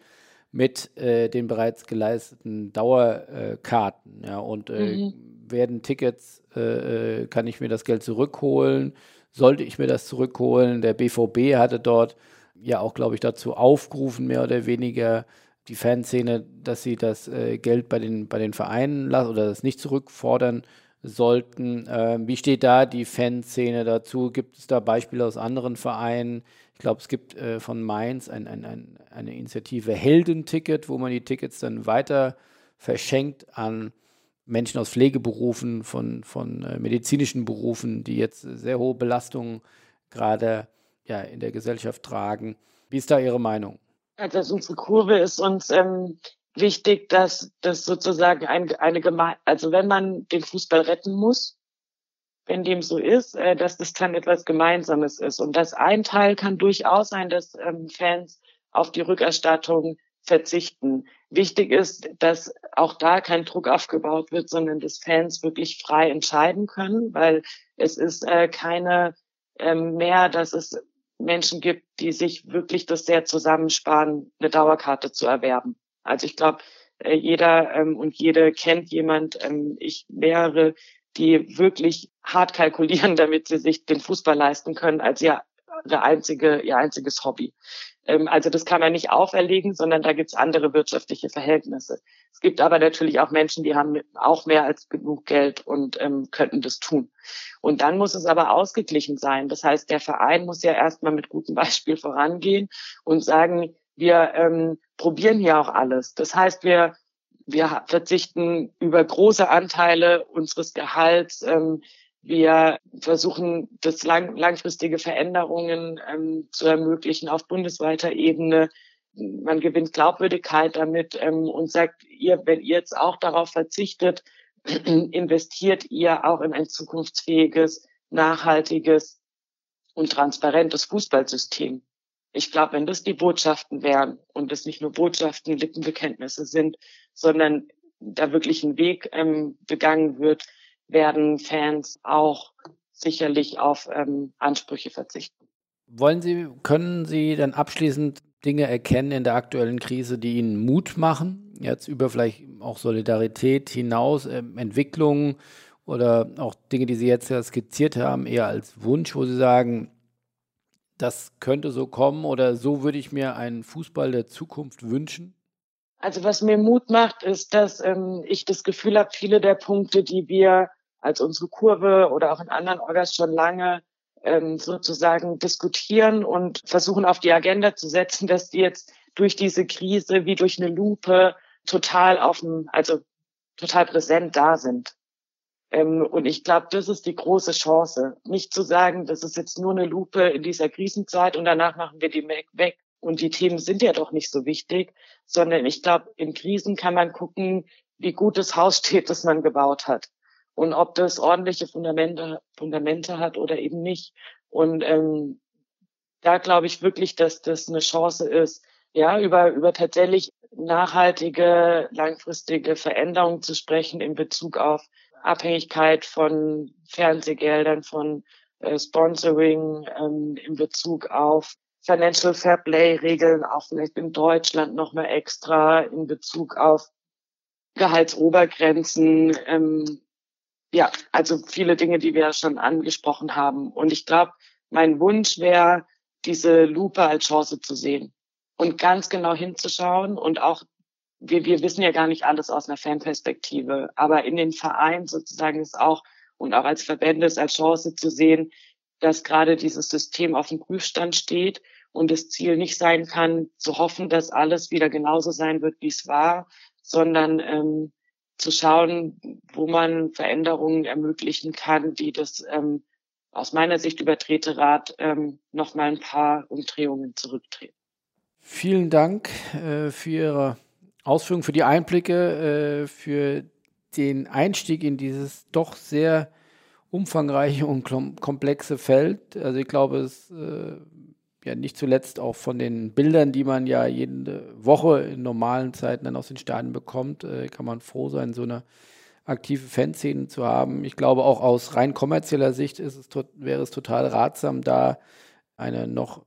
mit äh, den bereits geleisteten Dauerkarten. ja, und äh, mhm. werden Tickets, äh, äh, kann ich mir das Geld zurückholen? Sollte ich mir das zurückholen? Der BVB hatte dort ja auch, glaube ich, dazu aufgerufen, mehr oder weniger die Fanszene, dass sie das äh, Geld bei den, bei den Vereinen lassen oder das nicht zurückfordern sollten. Ähm, wie steht da die Fanszene dazu? Gibt es da Beispiele aus anderen Vereinen? Ich glaube, es gibt äh, von Mainz ein, ein, ein, eine Initiative Heldenticket, wo man die Tickets dann weiter verschenkt an Menschen aus Pflegeberufen, von, von äh, medizinischen Berufen, die jetzt sehr hohe Belastungen gerade ja, in der Gesellschaft tragen. Wie ist da Ihre Meinung? Also unsere Kurve ist uns ähm, wichtig, dass das sozusagen ein, eine Geme also wenn man den Fußball retten muss, wenn dem so ist, äh, dass das dann etwas Gemeinsames ist. Und das ein Teil kann durchaus sein, dass ähm, Fans auf die Rückerstattung verzichten. Wichtig ist, dass auch da kein Druck aufgebaut wird, sondern dass Fans wirklich frei entscheiden können, weil es ist äh, keine ähm, mehr, dass es Menschen gibt, die sich wirklich das sehr zusammensparen, eine Dauerkarte zu erwerben. Also ich glaube, äh, jeder ähm, und jede kennt jemand, ähm, ich mehrere, die wirklich hart kalkulieren, damit sie sich den Fußball leisten können, als ihr, ihre einzige, ihr einziges Hobby. Ähm, also das kann man nicht auferlegen, sondern da gibt es andere wirtschaftliche Verhältnisse. Es gibt aber natürlich auch Menschen, die haben auch mehr als genug Geld und ähm, könnten das tun. Und dann muss es aber ausgeglichen sein. Das heißt, der Verein muss ja erstmal mit gutem Beispiel vorangehen und sagen, wir ähm, probieren hier auch alles. Das heißt, wir, wir verzichten über große Anteile unseres Gehalts. Ähm, wir versuchen, das lang, langfristige Veränderungen ähm, zu ermöglichen auf bundesweiter Ebene. Man gewinnt Glaubwürdigkeit damit ähm, und sagt, ihr, wenn ihr jetzt auch darauf verzichtet, investiert ihr auch in ein zukunftsfähiges, nachhaltiges und transparentes Fußballsystem. Ich glaube, wenn das die Botschaften wären und es nicht nur Botschaften, Lippenbekenntnisse sind, sondern da wirklich ein Weg ähm, begangen wird, werden Fans auch sicherlich auf ähm, Ansprüche verzichten. Wollen Sie, können Sie dann abschließend Dinge erkennen in der aktuellen Krise, die Ihnen Mut machen? Jetzt über vielleicht auch Solidarität hinaus, äh, Entwicklungen oder auch Dinge, die Sie jetzt ja skizziert haben, eher als Wunsch, wo Sie sagen, das könnte so kommen oder so würde ich mir einen Fußball der Zukunft wünschen? Also was mir Mut macht, ist, dass ähm, ich das Gefühl habe, viele der Punkte, die wir als unsere Kurve oder auch in anderen Orgas schon lange ähm, sozusagen diskutieren und versuchen auf die Agenda zu setzen, dass die jetzt durch diese Krise wie durch eine Lupe total auf dem, also total präsent da sind. Ähm, und ich glaube, das ist die große Chance. Nicht zu sagen, das ist jetzt nur eine Lupe in dieser Krisenzeit und danach machen wir die weg und die Themen sind ja doch nicht so wichtig, sondern ich glaube, in Krisen kann man gucken, wie gut das Haus steht, das man gebaut hat und ob das ordentliche Fundamente, Fundamente hat oder eben nicht. Und ähm, da glaube ich wirklich, dass das eine Chance ist, ja, über, über tatsächlich nachhaltige, langfristige Veränderungen zu sprechen in Bezug auf Abhängigkeit von Fernsehgeldern, von äh, Sponsoring, ähm, in Bezug auf Financial Fair Play Regeln, auch vielleicht in Deutschland nochmal extra in Bezug auf Gehaltsobergrenzen, ähm, ja, also viele Dinge, die wir schon angesprochen haben. Und ich glaube, mein Wunsch wäre, diese Lupe als Chance zu sehen und ganz genau hinzuschauen und auch wir, wir wissen ja gar nicht alles aus einer Fanperspektive, aber in den Vereinen sozusagen ist auch und auch als Verbände ist als Chance zu sehen, dass gerade dieses System auf dem Prüfstand steht und das Ziel nicht sein kann, zu hoffen, dass alles wieder genauso sein wird, wie es war, sondern ähm, zu schauen, wo man Veränderungen ermöglichen kann, die das ähm, aus meiner Sicht über Treterat ähm, noch mal ein paar Umdrehungen zurücktreten. Vielen Dank äh, für Ihre Ausführungen, für die Einblicke, äh, für den Einstieg in dieses doch sehr umfangreiche und komplexe Feld. Also ich glaube, es äh, ja nicht zuletzt auch von den Bildern, die man ja jede Woche in normalen Zeiten dann aus den Stadien bekommt, äh, kann man froh sein, so eine aktive Fanszene zu haben. Ich glaube, auch aus rein kommerzieller Sicht ist es, wäre es total ratsam, da eine noch,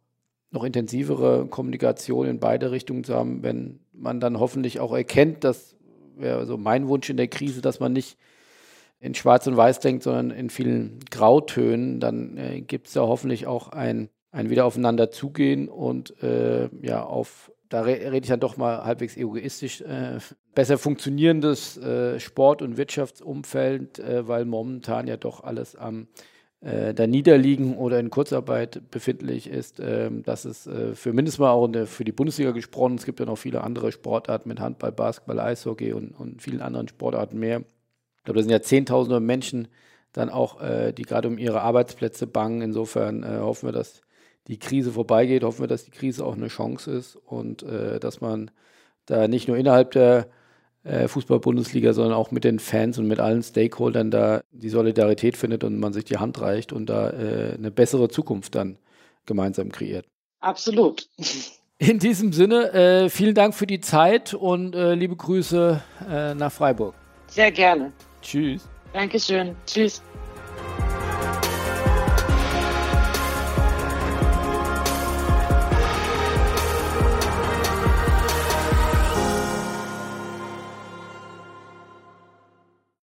noch intensivere Kommunikation in beide Richtungen zu haben, wenn man dann hoffentlich auch erkennt, das wäre so mein Wunsch in der Krise, dass man nicht in Schwarz und Weiß denkt, sondern in vielen Grautönen, dann äh, gibt es ja hoffentlich auch ein, ein wieder zugehen und äh, ja, auf, da re rede ich dann doch mal halbwegs egoistisch, äh, besser funktionierendes äh, Sport- und Wirtschaftsumfeld, äh, weil momentan ja doch alles am äh, da niederliegen oder in Kurzarbeit befindlich ist, ähm, dass es für mindestens mal auch der, für die Bundesliga gesprochen, es gibt ja noch viele andere Sportarten mit Handball, Basketball, Eishockey und, und vielen anderen Sportarten mehr, ich glaube, da sind ja Zehntausende Menschen dann auch, äh, die gerade um ihre Arbeitsplätze bangen. Insofern äh, hoffen wir, dass die Krise vorbeigeht, hoffen wir, dass die Krise auch eine Chance ist und äh, dass man da nicht nur innerhalb der äh, Fußball-Bundesliga, sondern auch mit den Fans und mit allen Stakeholdern da die Solidarität findet und man sich die Hand reicht und da äh, eine bessere Zukunft dann gemeinsam kreiert. Absolut. In diesem Sinne, äh, vielen Dank für die Zeit und liebe Grüße nach Freiburg. Sehr gerne. Tschüss. Dankeschön. Tschüss.